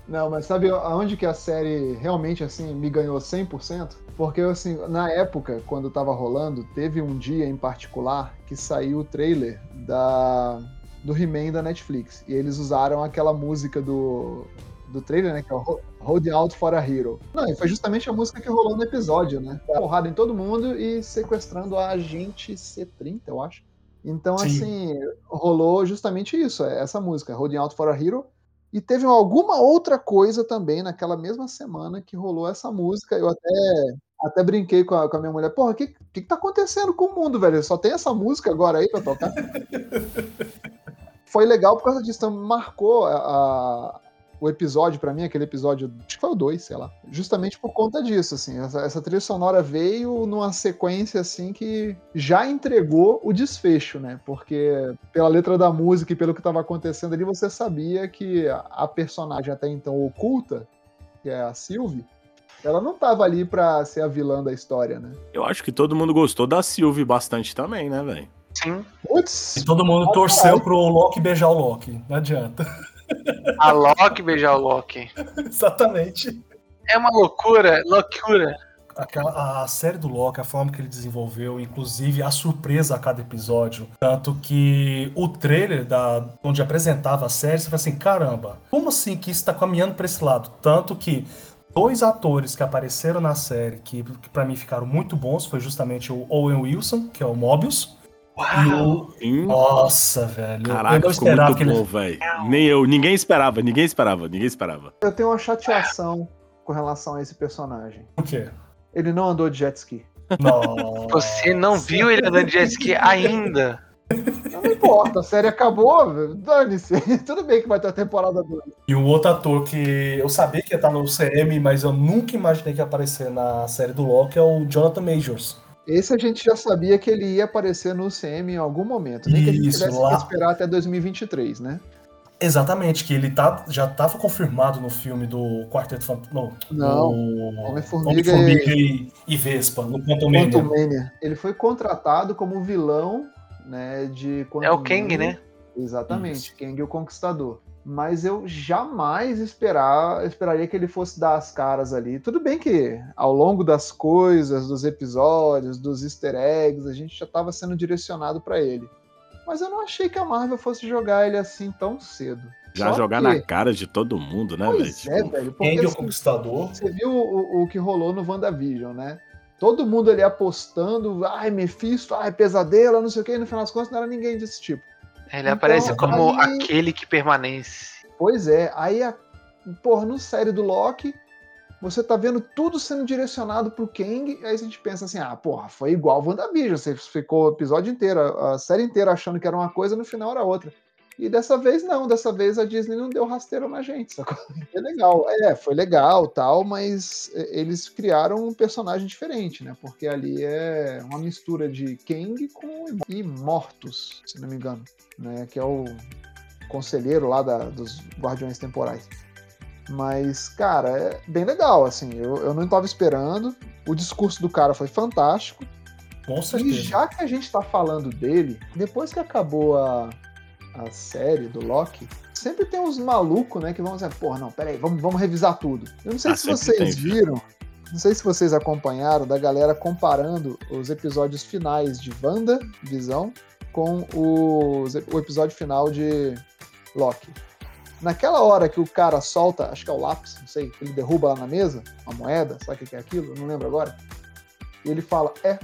Não, mas sabe aonde que a série realmente assim me ganhou 100%? Porque assim, na época, quando tava rolando, teve um dia em particular que saiu o trailer da do He-Man da Netflix. E eles usaram aquela música do do trailer, né, que é o Ho- Holding Out for a Hero. Não, e foi justamente a música que rolou no episódio, né? Porrada em todo mundo e sequestrando a agente C30, eu acho. Então, Sim. assim, rolou justamente isso, é essa música, Holding Out for a Hero. E teve alguma outra coisa também naquela mesma semana que rolou essa música. Eu até, até brinquei com a, com a minha mulher. Porra, o que, que, que tá acontecendo com o mundo, velho? Só tem essa música agora aí pra tocar? Foi legal por causa disso. Então, marcou a- a- o episódio pra mim, aquele episódio, acho que foi o 2, sei lá. Justamente por conta disso, assim. Essa, essa trilha sonora veio numa sequência, assim, que já entregou o desfecho, né? Porque pela letra da música e pelo que estava acontecendo ali, você sabia que a, a personagem até então oculta, que é a Sylvie, ela não tava ali pra ser a vilã da história, né? Eu acho que todo mundo gostou da Sylvie bastante também, né, velho? Sim. Putz! E todo mundo torceu pro Loki beijar o Loki. Não adianta. A Loki beijar o Loki. Exatamente. É uma loucura, loucura. Aquela, a série do Loki, a forma que ele desenvolveu, inclusive a surpresa a cada episódio. Tanto que o trailer da, onde apresentava a série, você fala assim: caramba, como assim que isso tá caminhando pra esse lado? Tanto que dois atores que apareceram na série, que, que para mim ficaram muito bons, foi justamente o Owen Wilson, que é o Mobius. Sim. Nossa, velho. eu Caraca, não ficou esperava muito que ele. bom, velho. Nem eu, ninguém esperava, ninguém esperava, ninguém esperava. Eu tenho uma chateação com relação a esse personagem. O quê? Ele não andou de jet ski. Nossa. Você não viu ele andando de jet ski ainda? Não importa, a série acabou, velho. dane-se. Tudo bem que vai ter a temporada 2. E o outro ator que eu sabia que ia estar no CM, mas eu nunca imaginei que ia aparecer na série do Loki é o Jonathan Majors. Esse a gente já sabia que ele ia aparecer no CM em algum momento. Nem que a gente Isso, tivesse lá. que esperar até 2023, né? Exatamente, que ele tá, já estava confirmado no filme do Quarteto Fantástico. Não, no Homem-Formiga Homem-Formiga e... e Vespa, no Quantum Mania. Quantum Mania. Ele foi contratado como vilão, né, de Quantum É o Kang, né? Exatamente, Isso. Kang o Conquistador. Mas eu jamais esperar, esperaria que ele fosse dar as caras ali. Tudo bem que ao longo das coisas, dos episódios, dos easter eggs, a gente já estava sendo direcionado para ele. Mas eu não achei que a Marvel fosse jogar ele assim tão cedo. Já Só jogar que- na cara de todo mundo, né, velho? Pois é, Tipo, velho. Porque assim, Conquistador. você viu o, o- que rolou no WandaVision, né? Todo mundo ali apostando, ai, Mephisto, ai, pesadelo, não sei o que, e no final das contas não era ninguém desse tipo. Ele Então, aparece como aí- aquele que permanece. Pois é, aí, a, porra, no série do Loki, você tá vendo tudo sendo direcionado pro Kang, aí a gente pensa assim, ah, porra, foi igual WandaVision, você ficou o episódio inteiro, a série inteira achando que era uma coisa, no final era outra. E dessa vez não, dessa vez a Disney não deu rasteiro na gente, sacou? Foi legal, é, foi legal tal, mas eles criaram um personagem diferente, né? Porque ali é uma mistura de Kang com Imortus, se não me engano, né? Que é o conselheiro lá da, dos Guardiões Temporais. Mas, cara, é bem legal, assim, eu, eu não estava esperando, o discurso do cara foi fantástico, com certeza. E já que a gente tá falando dele, depois que acabou a, a série do Loki, sempre tem uns malucos, né, que vão dizer, porra, não, peraí, vamos, vamos revisar tudo. Eu não sei ah, se vocês tem, viram, não sei se vocês acompanharam da galera comparando os episódios finais de Wanda, Visão, com os, o episódio final de Loki. Naquela hora que o cara solta, acho que é o lápis, não sei, ele derruba lá na mesa, uma moeda, sabe o que é aquilo? Não lembro agora. E ele fala: É,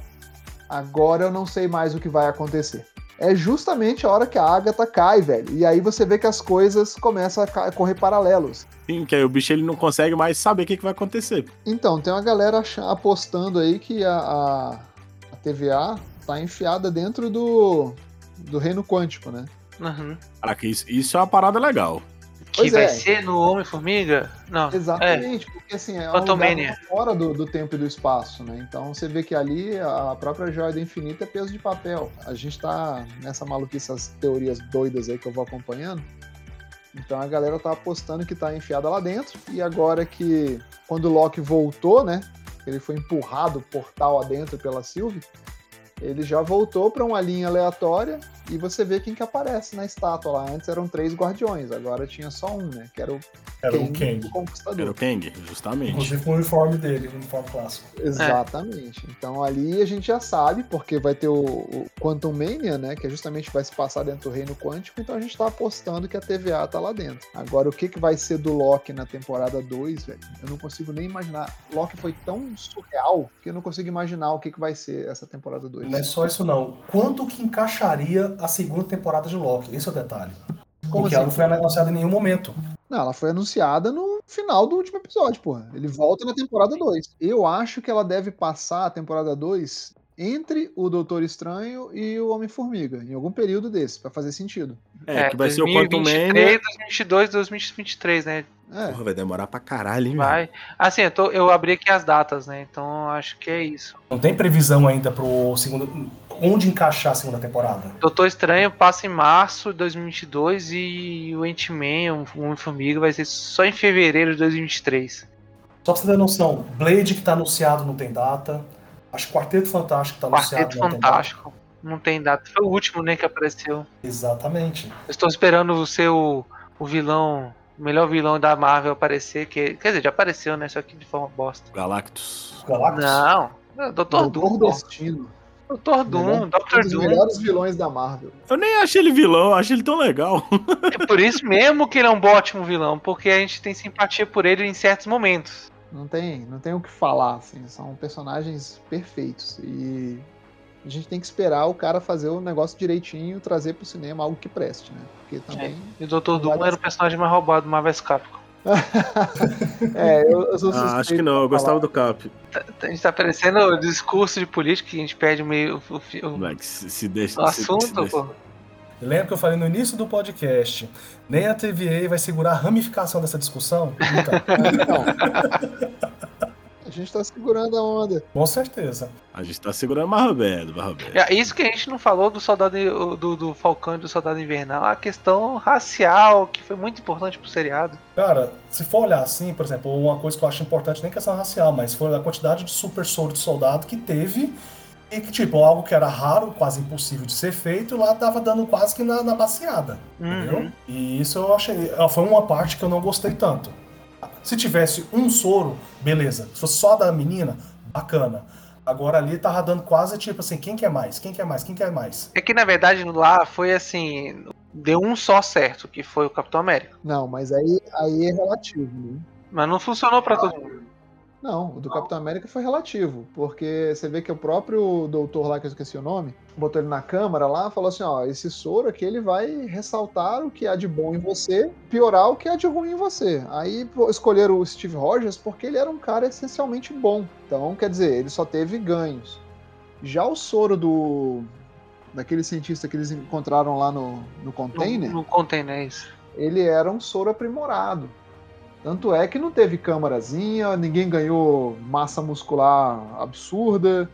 agora eu não sei mais o que vai acontecer é justamente a hora que a Agatha cai, velho. E aí você vê que as coisas começam a correr paralelos. Sim, que aí o bicho ele não consegue mais saber o que, que vai acontecer. Então, tem uma galera apostando aí que a, a, a TVA tá enfiada dentro do, do reino quântico, né? Uhum. Caraca, isso, isso é uma parada legal. Que pois vai é. ser no Homem-Formiga? Não. Exatamente, é. porque assim, é um fora do, do tempo e do espaço, né? Então você vê que ali a própria joia do infinito é peso de papel. A gente tá nessa maluquice, essas teorias doidas aí que eu vou acompanhando. Então a galera tá apostando que tá enfiada lá dentro. E agora que, quando o Loki voltou, né? Ele foi empurrado portal adentro pela Sylvie ele já voltou para uma linha aleatória e você vê quem que aparece na estátua lá. Antes eram três guardiões, agora tinha só um, né? Que era o era Kang, o Kang. O Conquistador. Era o Kang, justamente. Inclusive com o uniforme dele, o uniforme clássico. Exatamente. É. Então ali a gente já sabe, porque vai ter o, o, Quantum Mania, né? Que é justamente vai se passar dentro do reino quântico, então a gente tá apostando que a TVA tá lá dentro. Agora, o que, que vai ser do Loki na temporada 2, velho? Eu não consigo nem imaginar. Loki foi tão surreal que eu não consigo imaginar o que, que vai ser essa temporada 2. Não é só isso, não. Quanto que encaixaria a segunda temporada de Loki? Esse é o detalhe. Como Porque assim? ela não foi anunciada em nenhum momento. Não, ela foi anunciada no final do último episódio, porra. Ele volta na temporada 2. Eu acho que ela deve passar a temporada 2 entre o Doutor Estranho e o Homem-Formiga, em algum período desse, para fazer sentido. É, que vai 2023, ser o Quantum Mania. 2022, 2023, né? É. Porra, vai demorar pra caralho, hein, Vai. Assim, eu, tô, eu abri aqui as datas, né? Então acho que é isso. Não tem previsão ainda pro segundo. Onde encaixar a segunda temporada? Doutor Estranho passa em março de 2022 e o Ant-Man, o Homem-Formiga, vai ser só em fevereiro de 2023. Só pra você ter noção, Blade que tá anunciado não tem data. Acho que Quarteto Fantástico tá Quarteto anunciado. Quarteto Fantástico. Não tem data. Foi o último, né, que apareceu. Exatamente. Eu estou esperando o seu o vilão melhor vilão da Marvel aparecer, que. Quer dizer, já apareceu, né? Só que de forma bosta. Galactus. Galactus? Não. É Doutor Doom. Destino. Doutor Doom, Doctor Doom. Um dos melhores vilões da Marvel. Eu nem achei ele vilão, eu achei ele tão legal. É por isso mesmo que ele é um ótimo vilão, porque a gente tem simpatia por ele em certos momentos. Não tem, não tem o que falar, assim, são personagens perfeitos. E a gente tem que esperar o cara fazer o negócio direitinho, trazer pro cinema algo que preste, né? Porque também. É. E o Dr. Doom era o personagem mais roubado do Marvel Capcom. é, eu, eu sou ah, Acho que não, eu gostava do Cap. Tá, a gente tá parecendo o discurso de política que a gente pede meio. O, o, se, se deixa, o assunto, se, se pô. Lembra que eu falei no início do podcast? Nem a TVA vai segurar a ramificação dessa discussão? Então. A gente tá segurando a onda. Com certeza. A gente tá segurando mais Roberto, Roberto. É, isso que a gente não falou do soldado do, do Falcão e do Soldado Invernal, a questão racial, que foi muito importante pro seriado. Cara, se for olhar assim, por exemplo, uma coisa que eu acho importante, nem questão racial, mas foi a quantidade de super soro de soldado que teve e que, tipo, algo que era raro, quase impossível de ser feito, lá tava dando quase que na, na baciada. Uhum. Entendeu? E isso eu achei. Foi uma parte que eu não gostei tanto. Se tivesse um soro, beleza. Se fosse só da menina, bacana. Agora ali tava dando quase tipo assim, quem quer mais? Quem quer mais? Quem quer mais? É que na verdade lá foi assim, deu um só certo, que foi o Capitão América. Não, mas aí, aí é relativo, né? Mas não funcionou para todo mundo. Não, o do Capitão América foi relativo, porque você vê que o próprio doutor lá, que eu esqueci o nome, botou ele na câmara lá, falou assim, ó, esse soro aqui ele vai ressaltar o que há de bom em você, piorar o que há de ruim em você. Aí escolheram o Steve Rogers porque ele era um cara essencialmente bom. Então, quer dizer, ele só teve ganhos. Já o soro do daquele cientista que eles encontraram lá no, no container, No, no container, é isso. ele era um soro aprimorado. Tanto é que não teve câmarazinha, ninguém ganhou massa muscular absurda.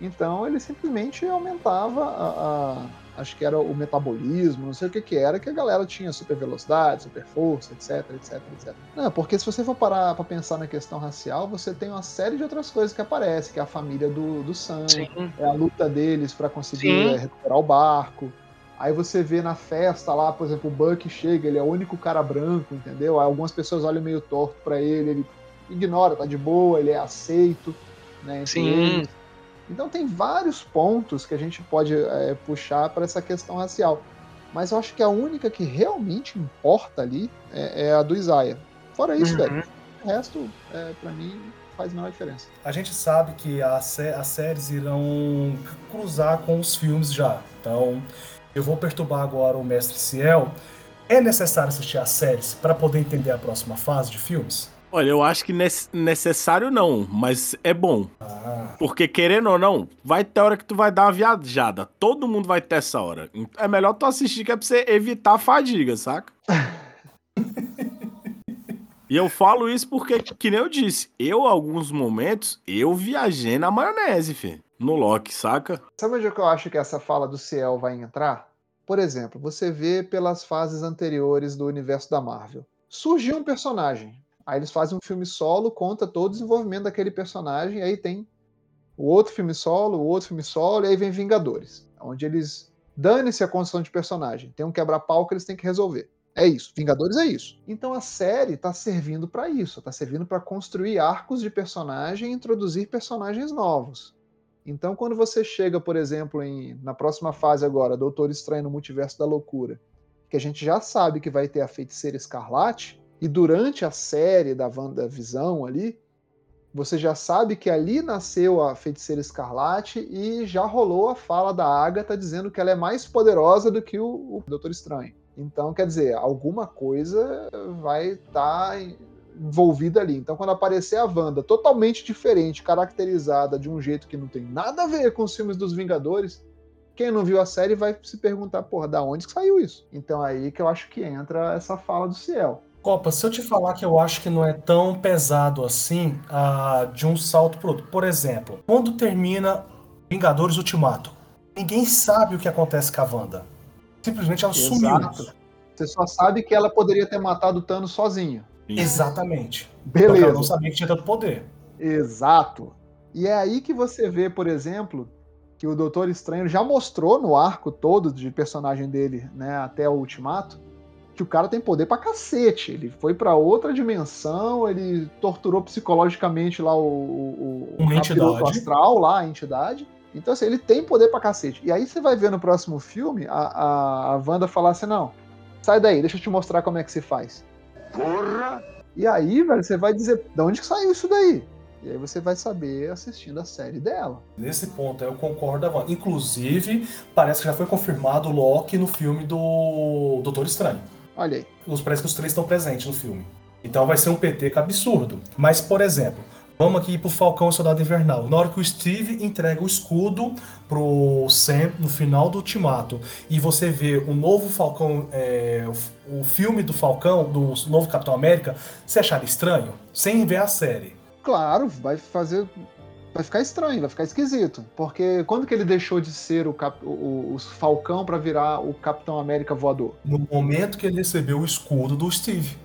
Então ele simplesmente aumentava a, a- acho que era o metabolismo, não sei o que que era, que a galera tinha super velocidade, super força, etc, etc, etc. Não, porque se você for parar pra pensar na questão racial, você tem uma série de outras coisas que aparecem, que é a família do, do Sam, Sim. é a luta deles pra conseguir é, recuperar o barco. Aí você vê na festa lá, por exemplo, o Buck chega, ele é o único cara branco, entendeu? Aí algumas pessoas olham meio torto pra ele, ele ignora, tá de boa, ele é aceito, né? entre Sim. eles. Então tem vários pontos que a gente pode é, puxar para essa questão racial. Mas eu acho que a única que realmente importa ali é, é a do Isaiah. Fora isso, Uhum. velho, o resto, é, para mim, faz a menor diferença. A gente sabe que a sé- as séries irão cruzar com os filmes já. Então, eu vou perturbar agora o mestre Ciel. É necessário assistir as séries para poder entender a próxima fase de filmes? Olha, eu acho que nece- necessário não, mas é bom. Ah, Porque querendo ou não, vai ter hora que tu vai dar uma viajada. Todo mundo vai ter essa hora. É melhor tu assistir que é pra você evitar a fadiga, saca? e eu falo isso porque, que nem eu disse, eu, alguns momentos, eu viajei na maionese, filho. No Loki, saca? Sabe onde é que eu acho que essa fala do Ciel vai entrar? Por exemplo, você vê pelas fases anteriores do universo da Marvel. Surgiu um personagem. Aí eles fazem um filme solo, conta todo o desenvolvimento daquele personagem, aí tem o outro filme solo, o outro filme solo, e aí vem Vingadores. Onde eles dane-se a construção de personagem. Tem um quebra-pau que eles têm que resolver. É isso. Vingadores é isso. Então a série tá servindo para isso. Tá servindo para construir arcos de personagem e introduzir personagens novos. Então, quando você chega, por exemplo, em, na próxima fase agora, Doutor Estranho no Multiverso da Loucura, que a gente já sabe que vai ter a Feiticeira Escarlate, e durante a série da WandaVisão ali, você já sabe que ali nasceu a Feiticeira Escarlate e já rolou a fala da Agatha dizendo que ela é mais poderosa do que o, o Doutor Estranho. Então, quer dizer, alguma coisa vai estar envolvida ali. Então, quando aparecer a Wanda totalmente diferente, caracterizada de um jeito que não tem nada a ver com os filmes dos Vingadores, quem não viu a série vai se perguntar, porra, da onde que saiu isso? Então aí que eu acho que entra essa fala do Ciel. Copa, se eu te falar que eu acho que não é tão pesado assim ah, de um salto pro outro. Por exemplo, quando termina Vingadores Ultimato, ninguém sabe o que acontece com a Wanda. Simplesmente ela sumiu. Exato. Você só sabe que ela poderia ter matado o Thanos sozinha. Exatamente. Porque ela não Beleza. sabia que tinha tanto poder. Exato. E é aí que você vê, por exemplo, que o Doutor Estranho já mostrou no arco todo de personagem dele, né, até o Ultimato, que o cara tem poder pra cacete. Ele foi pra outra dimensão, ele torturou psicologicamente lá o, o, Uma entidade. astral lá, a entidade. Então, assim, ele tem poder pra cacete. E aí você vai ver no próximo filme a, a, a Wanda falar assim: não, sai daí, deixa eu te mostrar como é que se faz. Porra! E aí, velho, você vai dizer, de onde que saiu isso daí? E aí você vai saber assistindo a série dela. Nesse ponto eu concordo, Wanda. Inclusive, parece que já foi confirmado o Loki no filme do Doutor Estranho. Olha aí. Os, parece que os três estão presentes no filme. Então vai ser um PT que absurdo. Mas, por exemplo, vamos aqui pro Falcão e Soldado Invernal. Na hora que o Steve entrega o escudo pro Sam no final do Ultimato e você vê o novo Falcão, é, o, filme do Falcão, do novo Capitão América, você achar estranho? Sem ver a série. Claro, vai fazer. Vai ficar estranho, vai ficar esquisito. Porque quando que ele deixou de ser o, cap, o, o Falcão pra virar o Capitão América voador? No momento que ele recebeu o escudo do Steve.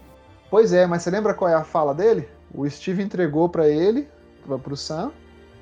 Pois é, mas você lembra qual é a fala dele? O Steve entregou pra ele, pra, pro Sam,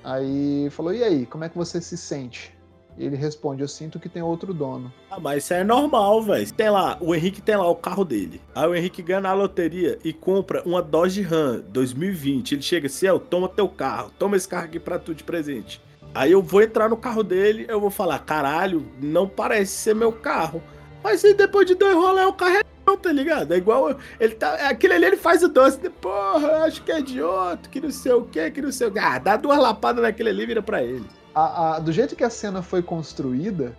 aí falou: E aí, como é que você se sente? Ele responde: Eu sinto que tem outro dono. Ah, mas isso é normal, velho. Tem lá, o Henrique tem lá o carro dele. Aí o Henrique ganha na loteria e compra uma Dodge Ram 2020. Ele chega assim, ó, toma teu carro, toma esse carro aqui pra tu de presente. Aí eu vou entrar no carro dele, eu vou falar, caralho, não parece ser meu carro. Mas aí depois de dois rolê o carro é tá ligado? É igual. Ele tá. Aquele ali ele faz o doce. né? Porra, acho que é de outro, que não sei o que, que não sei o que. Ah, dá duas lapadas naquele ali e vira pra ele. A- a- do jeito que a cena foi construída,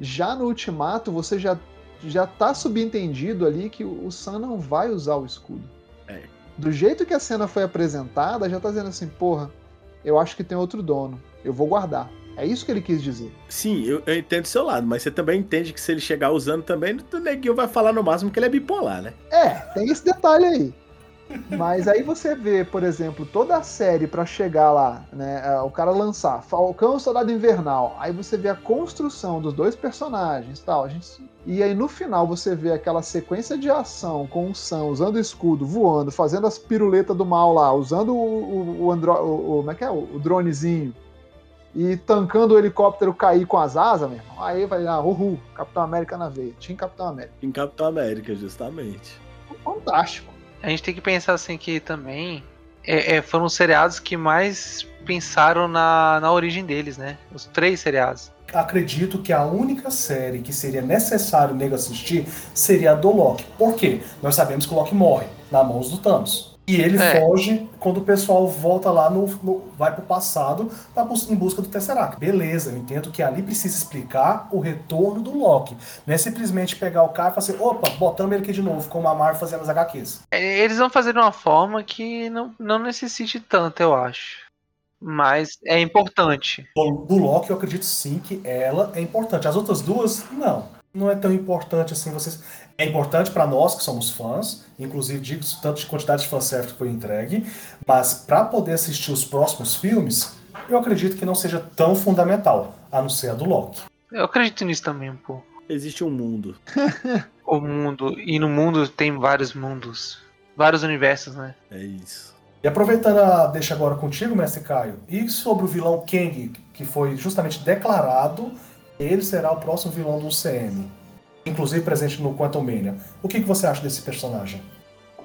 já no Ultimato você já, já tá subentendido ali que o, o Sam não vai usar o escudo. É. Do jeito que a cena foi apresentada, já tá dizendo assim, porra, eu acho que tem outro dono. Eu vou guardar. É isso que ele quis dizer. Sim, eu, eu entendo o seu lado, mas você também entende que se ele chegar usando também, o neguinho vai falar no máximo que ele é bipolar, né? É, tem esse detalhe aí. Mas aí você vê, por exemplo, toda a série pra chegar lá, né? é, O cara lançar Falcão e Soldado Invernal. Aí você vê a construção dos dois personagens tal. A gente... E aí no final você vê aquela sequência de ação com o Sam usando o escudo, voando, fazendo as piruletas do mal lá, usando o, o, o, andro... o, o- como é que é? o dronezinho. E tancando o helicóptero cair com as asas, meu irmão. Aí vai lá, uhul, Capitão América na veia. Tinha Capitão América. Em Capitão América, justamente. Fantástico. A gente tem que pensar assim que também é, é, foram os seriados que mais pensaram na, na origem deles, né? Os três seriados. Acredito que a única série que seria necessário o nego assistir seria a do Loki. Por quê? Nós sabemos que o Loki morre na mãos do Thanos. E ele É. foge quando o pessoal volta lá no, no- vai pro passado bus- em busca do Tesseract. Beleza, eu entendo que ali precisa explicar o retorno do Loki. Não é simplesmente pegar o cara e falar assim, opa, botamos ele aqui de novo, como a Marvel fazendo as HQs. É, Eles vão fazer de uma forma que não, não necessite tanto, eu acho. Mas é importante. Do, do Loki, eu acredito sim que ela é importante. As outras duas, não. Não é tão importante assim. Vocês... É importante pra nós que somos fãs, inclusive digo tanto de quantidade de fanservice que foi entregue, mas pra poder assistir os próximos filmes, eu acredito que não seja tão fundamental, a não ser a do Loki. Eu acredito nisso também um pouco. Existe um mundo. O mundo. E no mundo tem vários mundos. Vários universos, né? É isso. E aproveitando a deixa agora contigo, mestre Caio, e sobre o vilão Kang, que foi justamente declarado, ele será o próximo vilão do UCM, inclusive presente no Quantum Mania. O que, que você acha desse personagem?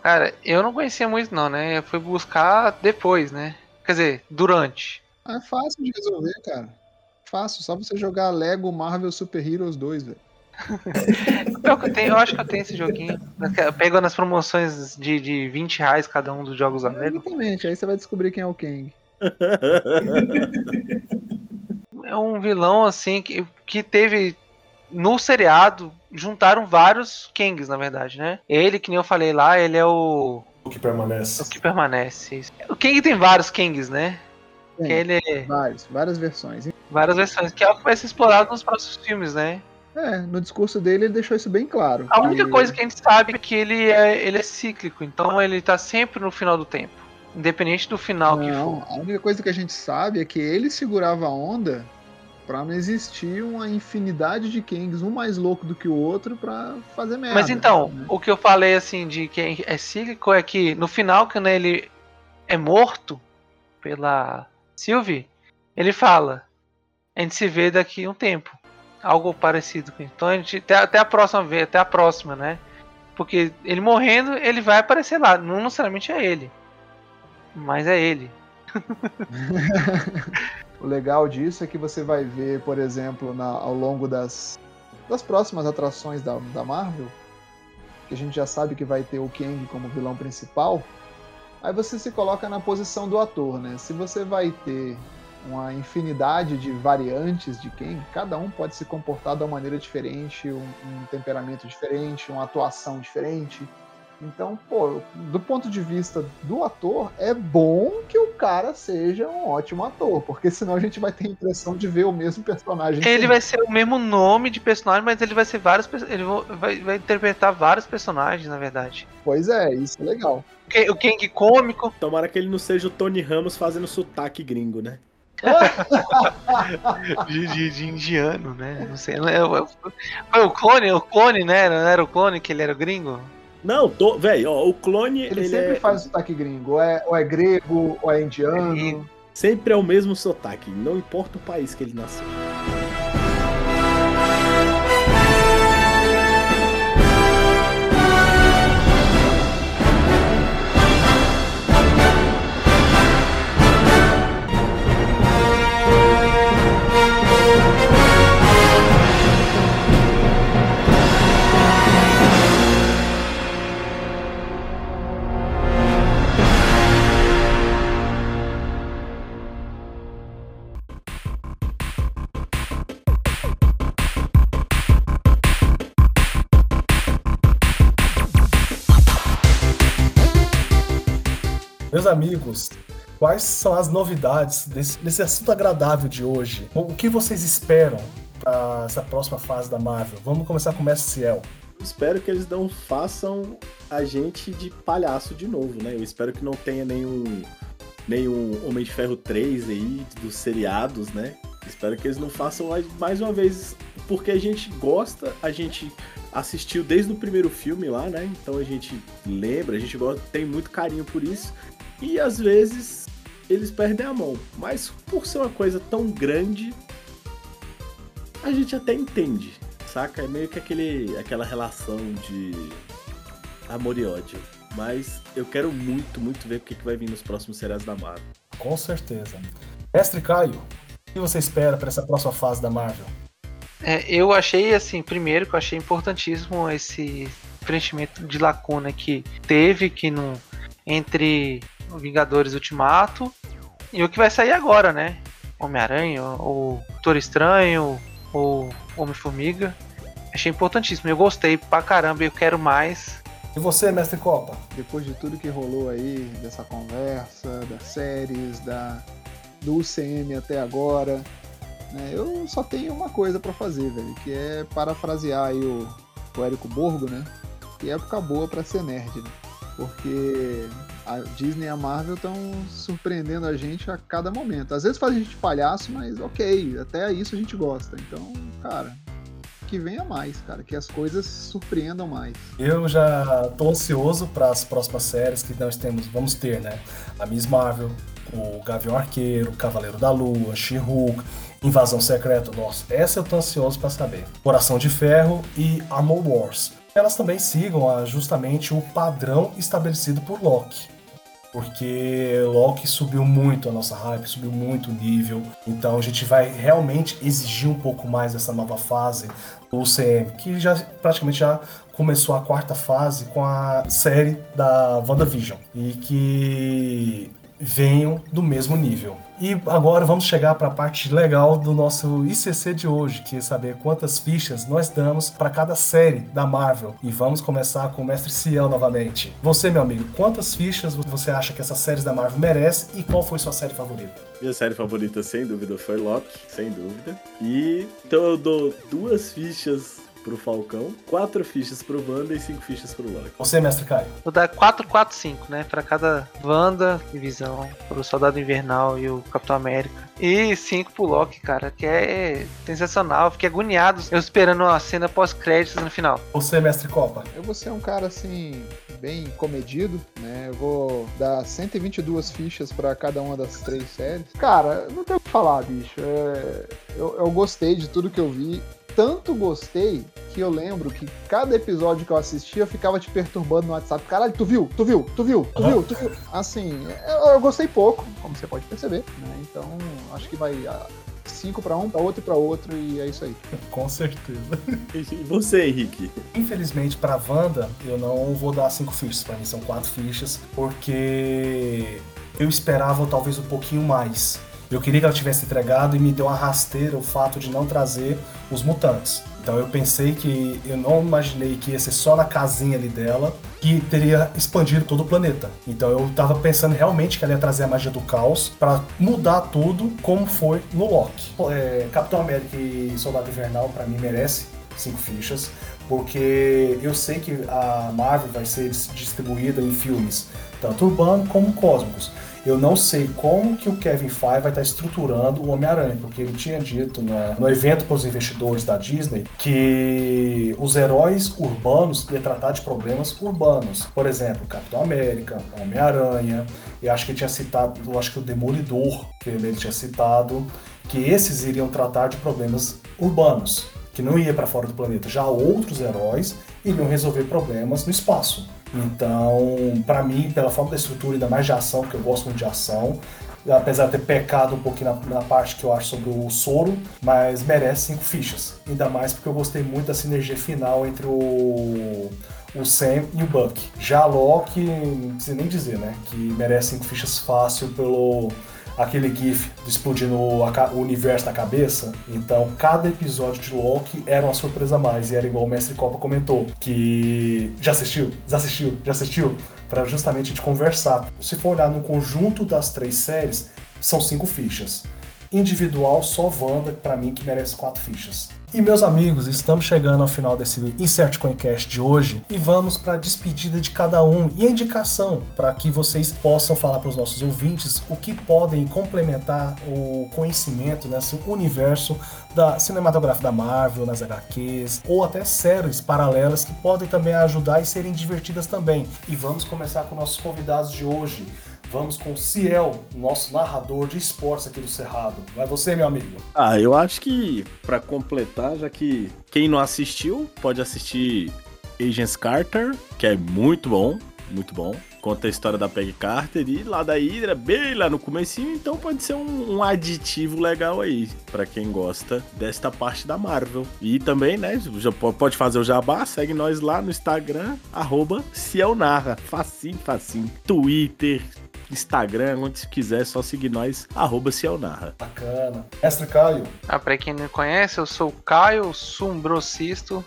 Cara, eu não conhecia muito não, né? Eu fui buscar depois, né? Quer dizer, durante. É fácil de resolver, cara. Fácil, só você jogar Lego Marvel Super Heroes 2, velho. Eu, tenho, eu acho que eu tenho esse joguinho. Pego nas promoções de, de 20 reais cada um dos jogos da Lego. Exatamente, aí você vai descobrir quem é o Kang. É um vilão, assim, que, que teve. No seriado, juntaram vários Kangs, na verdade, né? Ele, que nem eu falei lá, ele é o. O que permanece? O que permanece. isso. O Kang tem vários Kangs, né? Tem. Que ele é Vários, várias versões. várias versões, que é o que vai ser explorado nos próximos filmes, né? É, no discurso dele ele deixou isso bem claro. A única que- coisa que a gente sabe é que ele é, ele é cíclico, então ele tá sempre no final do tempo. Independente do final que Não, for. a única coisa que a gente sabe é que ele segurava a onda pra não existir uma infinidade de Kangs, um mais louco do que o outro, pra fazer merda. Mas então, né? o que eu falei assim de que é cíclico é que no final, quando ele é morto pela Sylvie, ele fala: a gente se vê daqui a um tempo. Algo parecido com. Então a gente. Até, até a próxima vez, até a próxima, né? Porque ele morrendo, ele vai aparecer lá. Não necessariamente é ele. Mas é ele. O legal disso é que você vai ver, por exemplo, na- ao longo das, das próximas atrações da, da Marvel, que a gente já sabe que vai ter o Kang como vilão principal, aí você se coloca na posição do ator, né? Se você vai ter uma infinidade de variantes de Kang, cada um pode se comportar de uma maneira diferente, um, um temperamento diferente, uma atuação diferente. Então, pô, do ponto de vista do ator, é bom que o cara seja um ótimo ator, porque senão a gente vai ter a impressão de ver o mesmo personagem. Ele sempre. vai ser o mesmo nome de personagem, mas ele vai ser vários. Ele vai, vai interpretar vários personagens, na verdade. Pois é, isso é legal. O Kang cômico, Tomara que ele não seja o Tony Ramos fazendo sotaque gringo, né? de, de, de indiano, né? Não sei. é o- Foi o clone, o clone, né? Não era o clone que ele era o gringo? Não, tô, velho, ó, o clone, Ele, ele, sempre é, faz o sotaque gringo, ou é, ou é grego, ou é indiano. sempre é o mesmo sotaque, não importa o país que ele nasceu. Meus amigos, quais são as novidades desse, desse assunto agradável de hoje? O que vocês esperam para essa próxima fase da Marvel? Vamos começar com o Mestre Ciel. Espero que eles não façam a gente de palhaço de novo, né? Eu espero que não tenha nenhum, nenhum Homem de Ferro 3 aí dos seriados, né? Espero que eles não façam mais uma vez, porque a gente gosta, a gente assistiu desde o primeiro filme lá, né? Então a gente lembra, a gente gosta, tem muito carinho por isso. E às vezes eles perdem a mão. Mas por ser uma coisa tão grande, a gente até entende, saca? É meio que aquele, aquela relação de amor e ódio. Mas eu quero muito, muito ver o que, que vai vir nos próximos seriados da Marvel. Com certeza. Mestre Caio, o que você espera para essa próxima fase da Marvel? É, eu achei, assim, primeiro que eu achei importantíssimo esse preenchimento de lacuna que teve que no, entre Vingadores Ultimato e o que vai sair agora, né? Homem-Aranha, ou Doutor Estranho, ou Homem-Formiga. Achei importantíssimo. Eu gostei pra caramba, eu quero mais. E você, Mestre Copa? Depois de tudo que rolou aí, dessa conversa, das séries, da, do UCM até agora, né, eu só tenho uma coisa para fazer, velho, que é parafrasear aí o, o Érico Borgo, né? Que época boa para ser nerd, né? Porque a Disney e a Marvel estão surpreendendo a gente a cada momento. Às vezes faz a gente palhaço, mas ok, até isso a gente gosta. Então, cara, que venha mais, cara, que as coisas surpreendam mais. Eu já tô ansioso para as próximas séries que nós temos, vamos ter, né? A Miss Marvel, o Gavião Arqueiro, Cavaleiro da Lua, She-Hulk, Invasão Secreta, nossa, essa eu tô ansioso para saber. Coração de Ferro e Armor Wars. Elas também sigam ah, justamente o padrão estabelecido por Loki. Porque Loki subiu muito a nossa hype, subiu muito o nível. Então a gente vai realmente exigir um pouco mais dessa nova fase do UCM, que já praticamente já começou a quarta fase com a série da WandaVision. E que venham do mesmo nível. E agora vamos chegar para a parte legal do nosso ICC de hoje, que é saber quantas fichas nós damos para cada série da Marvel. E vamos começar com o Mestre Ciel novamente. Você, meu amigo, quantas fichas você acha que essas séries da Marvel merecem e qual foi sua série favorita? Minha série favorita, sem dúvida, foi Loki, sem dúvida. E então eu dou duas fichas pro Falcão, quatro fichas pro Wanda e cinco fichas pro Loki. Você, mestre Caio? Vou dar 4, 4, 5, né? Pra cada Wanda e Visão, pro Soldado Invernal e o Capitão América. E 5 pro Loki, cara, que é sensacional. Fiquei agoniado eu esperando a cena pós-créditos no final. Você, mestre Copa? Eu vou ser um cara assim, bem comedido, né? Eu vou dar 122 fichas para cada uma das três séries. Cara, não tem o que falar, bicho. É... Eu, eu gostei de tudo que eu vi tanto gostei que eu lembro que cada episódio que eu assistia eu ficava te perturbando no WhatsApp. Caralho, tu viu? Tu viu? Tu viu? Tu viu? Tu viu? Assim, eu, eu gostei pouco, como você pode perceber, né? Então, acho que vai cinco para um, para outro e para outro e é isso aí. Com certeza. E você, Henrique? Infelizmente para Wanda, eu não vou dar cinco fichas, para mim são quatro fichas, porque eu esperava talvez um pouquinho mais. Eu queria que ela tivesse entregado e me deu uma rasteira o fato de não trazer os mutantes. Então eu pensei que eu não imaginei que ia ser só na casinha ali dela que teria expandido todo o planeta. Então eu tava pensando realmente que ela ia trazer a magia do caos para mudar tudo como foi no Loki. É, Capitão América e Soldado Invernal para mim merece cinco fichas, porque eu sei que a Marvel vai ser distribuída em filmes tanto urbano como cósmicos. Eu não sei como que o Kevin Feige vai estar estruturando o Homem-Aranha, porque ele tinha dito né, no evento para os investidores da Disney que os heróis urbanos iam tratar de problemas urbanos. Por exemplo, Capitão América, Homem-Aranha, eu acho que ele tinha citado, eu acho que o Demolidor, que ele tinha citado, que esses iriam tratar de problemas urbanos, que não ia para fora do planeta. Já outros heróis iriam resolver problemas no espaço. Então, para mim, pela forma da estrutura, ainda mais de ação, porque eu gosto muito de ação, apesar de ter pecado um pouquinho na, na, parte que eu acho sobre o soro, mas merece cinco fichas. Ainda mais porque eu gostei muito da sinergia final entre o, o Sam e o Buck. Já Loki, não precisa nem dizer, né? Que merece cinco fichas fácil pelo aquele gif explodindo o, o, universo na cabeça. Então, cada episódio de Loki era uma surpresa a mais. E era igual o Mestre Copa comentou, que já assistiu? Já assistiu? Já assistiu? Para justamente a gente conversar. Se for olhar no conjunto das três séries, são cinco fichas. Individual, só Wanda, para mim, que merece quatro fichas. E meus amigos, estamos chegando ao final desse Insert Coincast de hoje e vamos para a despedida de cada um e a indicação para que vocês possam falar para os nossos ouvintes o que podem complementar o conhecimento nesse universo da cinematográfica da Marvel, nas HQs ou até séries paralelas que podem também ajudar e serem divertidas também. E vamos começar com nossos convidados de hoje. Vamos com o Ciel, nosso narrador de esportes aqui do Cerrado. Vai você, meu amigo. Ah, eu acho que para completar, já que quem não assistiu pode assistir Agents Carter, que é muito bom, muito bom. Conta a história da Peggy Carter e lá da Hydra, bem lá no comecinho, então pode ser um, um aditivo legal aí para quem gosta desta parte da Marvel. E também, né, já pode fazer o jabá, segue nós lá no Instagram, arroba Cielnarra, facinho, facinho. Twitter, Instagram, onde quiser, é só seguir nós, arroba Cielnarra. Bacana. Mestre Caio. Ah, pra quem não conhece, eu sou o Caio Sumbrocisto.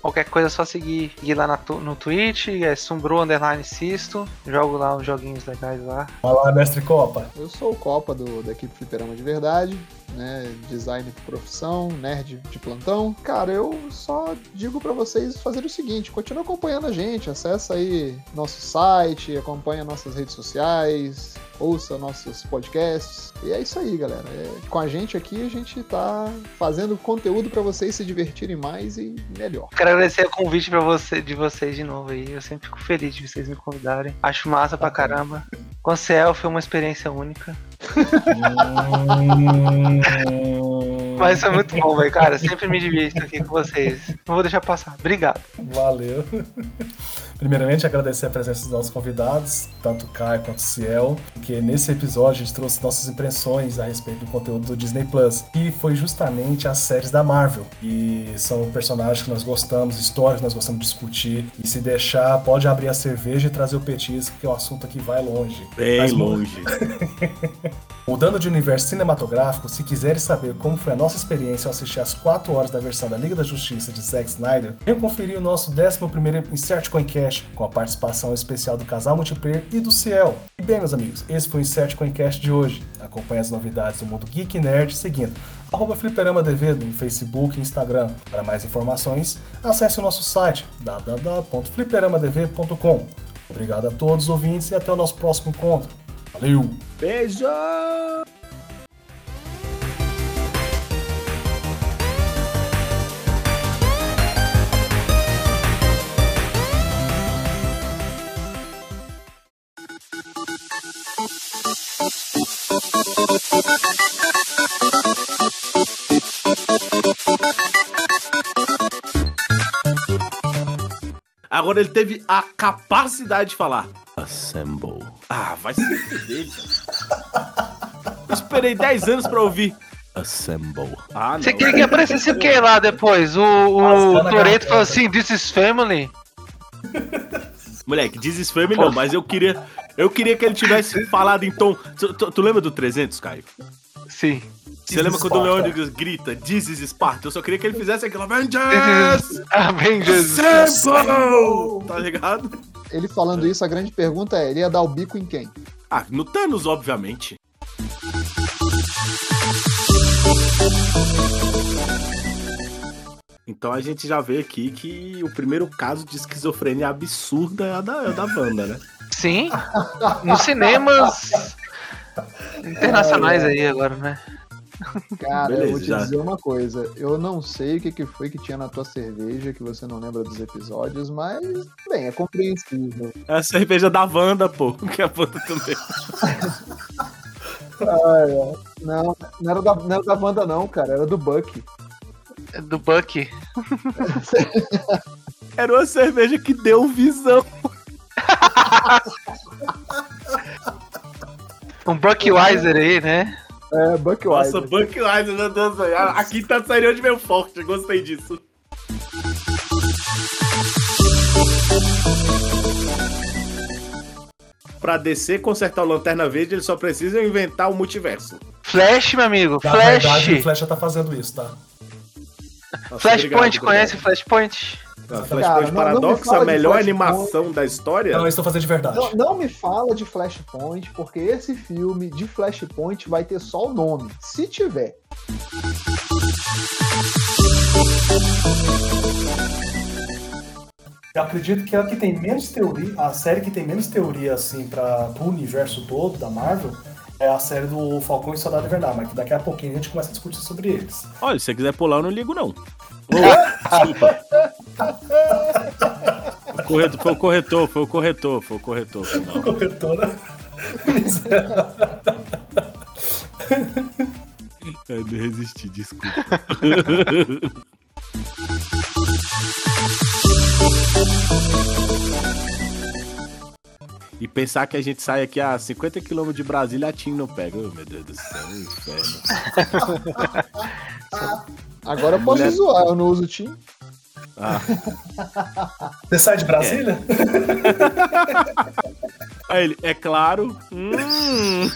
Qualquer coisa é só seguir, seguir lá na, no Twitch, é Sumbro Underline Cisto. Jogo lá uns joguinhos legais lá. Olá, mestre Copa. Eu sou o Copa do, da equipe Fliperama de Verdade né? Design de profissão, nerd de plantão. Cara, eu só digo para vocês fazerem o seguinte: continue acompanhando a gente, acessa aí nosso site, acompanha nossas redes sociais, ouça nossos podcasts. E é isso aí, galera. É, com a gente aqui, a gente tá fazendo conteúdo para vocês se divertirem mais e melhor. Quero agradecer o convite para você, de vocês de novo aí. Eu sempre fico feliz de vocês me convidarem. Acho massa pra caramba. Com Ciel foi uma experiência única. Mas foi muito bom, velho, cara. Sempre me divirto aqui com vocês. Não vou deixar passar. Obrigado. Valeu. Primeiramente, agradecer a presença dos nossos convidados, tanto o Caio quanto o Ciel, que nesse episódio a gente trouxe nossas impressões a respeito do conteúdo do Disney Plus, e foi justamente as séries da Marvel. E são personagens que nós gostamos, histórias que nós gostamos de discutir. E se deixar, pode abrir a cerveja e trazer o petisco, que o assunto aqui vai longe. Bem Mas, longe. Mudando de universo cinematográfico, se quiserem saber como foi a nossa experiência ao assistir as 4 horas da versão da Liga da Justiça de Zack Snyder, venham conferir o nosso 11 Insert Coincast, com a participação especial do casal multiplayer e do Ciel. E bem, meus amigos, esse foi o Insert Coincast de hoje. Acompanhe as novidades do mundo Geek e Nerd seguindo arroba no Facebook e Instagram. Para mais informações, acesse o nosso site www.fliperamadv.com. Obrigado a todos os ouvintes e até o nosso próximo encontro. Valeu! Beijo! Agora ele teve a capacidade de falar Assemble. Ah, vai se fuder, Esperei 10 anos pra ouvir. Assemble. Ah, não. Você queria que aparecesse o que lá depois? O, o Toreto falou assim: This is family. Moleque, This is family não, mas eu queria. Eu queria que ele tivesse falado em tom. Tu, tu, tu lembra do 300, Caio? Sim. Você lembra quando o Leônidas grita This is Sparta? Eu só queria que ele fizesse aquilo Avengers! Avengers! Assemble! Tá ligado? Ele falando isso, a grande pergunta é: ele ia dar o bico em quem? Ah, no Thanos, obviamente. Então a gente já vê aqui que o primeiro caso de esquizofrenia absurda é a da, é da Wanda, né? Sim. Nos cinemas internacionais aí agora, né? Cara, Beleza, eu vou te já. dizer uma coisa. Eu não sei o que, que foi que tinha na tua cerveja, que você não lembra dos episódios, mas, bem, é compreensível. É a cerveja da Wanda, pô, que é a Wanda também. ah, é. Não, não era, da, não era da Wanda, não, cara, era do Buck. É do Buck. era uma cerveja que deu visão. um Buckweiser aí, né? É, Buckweiser. Nossa, Buckweiser, meu Deus. A, a quinta saiu de meu forte, gostei disso. pra DC consertar o Lanterna Verde, eles só precisam inventar o multiverso. Flash, meu amigo. Na Flash. verdade, o Flash já tá fazendo isso, tá? Nossa, Flashpoint, obrigado, conhece. Flashpoint? Cara, Flashpoint não- não me Paradox, a melhor animação da história. Não, eles estão fazendo de verdade. Não, não me fala de Flashpoint, porque esse filme de Flashpoint vai ter só o nome. Se tiver. Eu acredito que é a que tem menos teoria, a série que tem menos teoria, assim, para pro universo todo da Marvel, é a série do Falcão e Soldado Invernal, mas que daqui a pouquinho a gente começa a discutir sobre eles. Olha, se você quiser pular, eu não ligo, não. Ô, desculpa. O corretor, foi o corretor, foi o corretor, foi o corretor. foi mal. Corretora. Eu não resisti, desculpa. E pensar que a gente sai aqui a 50 km de Brasília, a TIM não pega. Oh, meu Deus do céu, um inferno. Agora eu posso Mulher- zoar, eu não uso Team. Ah. Você sai de Brasília? Aí ele, é claro. Hum.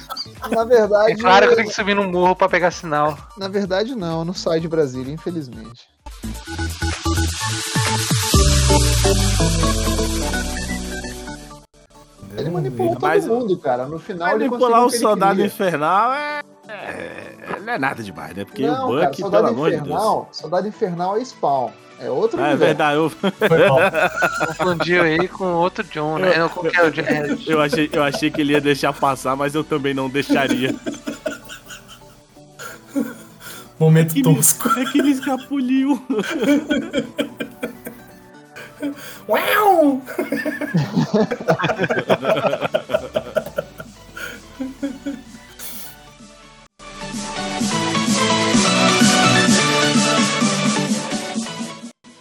Na verdade. É claro que tem que subir num morro pra pegar sinal. Na verdade, não, eu não saio de Brasília, infelizmente. Ele manipulou todo Mas- mundo, cara. No final ele Manipular o que ele soldado queria. infernal é, é. Não é nada demais, né? Porque não, o cara, Buck, soldado pelo amor de Deus. infernal, soldado infernal é Spawn. É outro Ah, é verdade, eu, Foi mal. Confundiu aí com outro John, né? Qual que é o John? É, eu, achei, eu achei que ele ia deixar passar, mas eu também não deixaria. Momento Ele- tosco. É que ele escapuliu. Uau!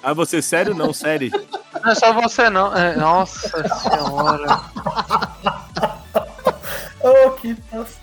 Ah, você sério? Não, sério. Não é só você, não. É, nossa senhora. Oh, que passo.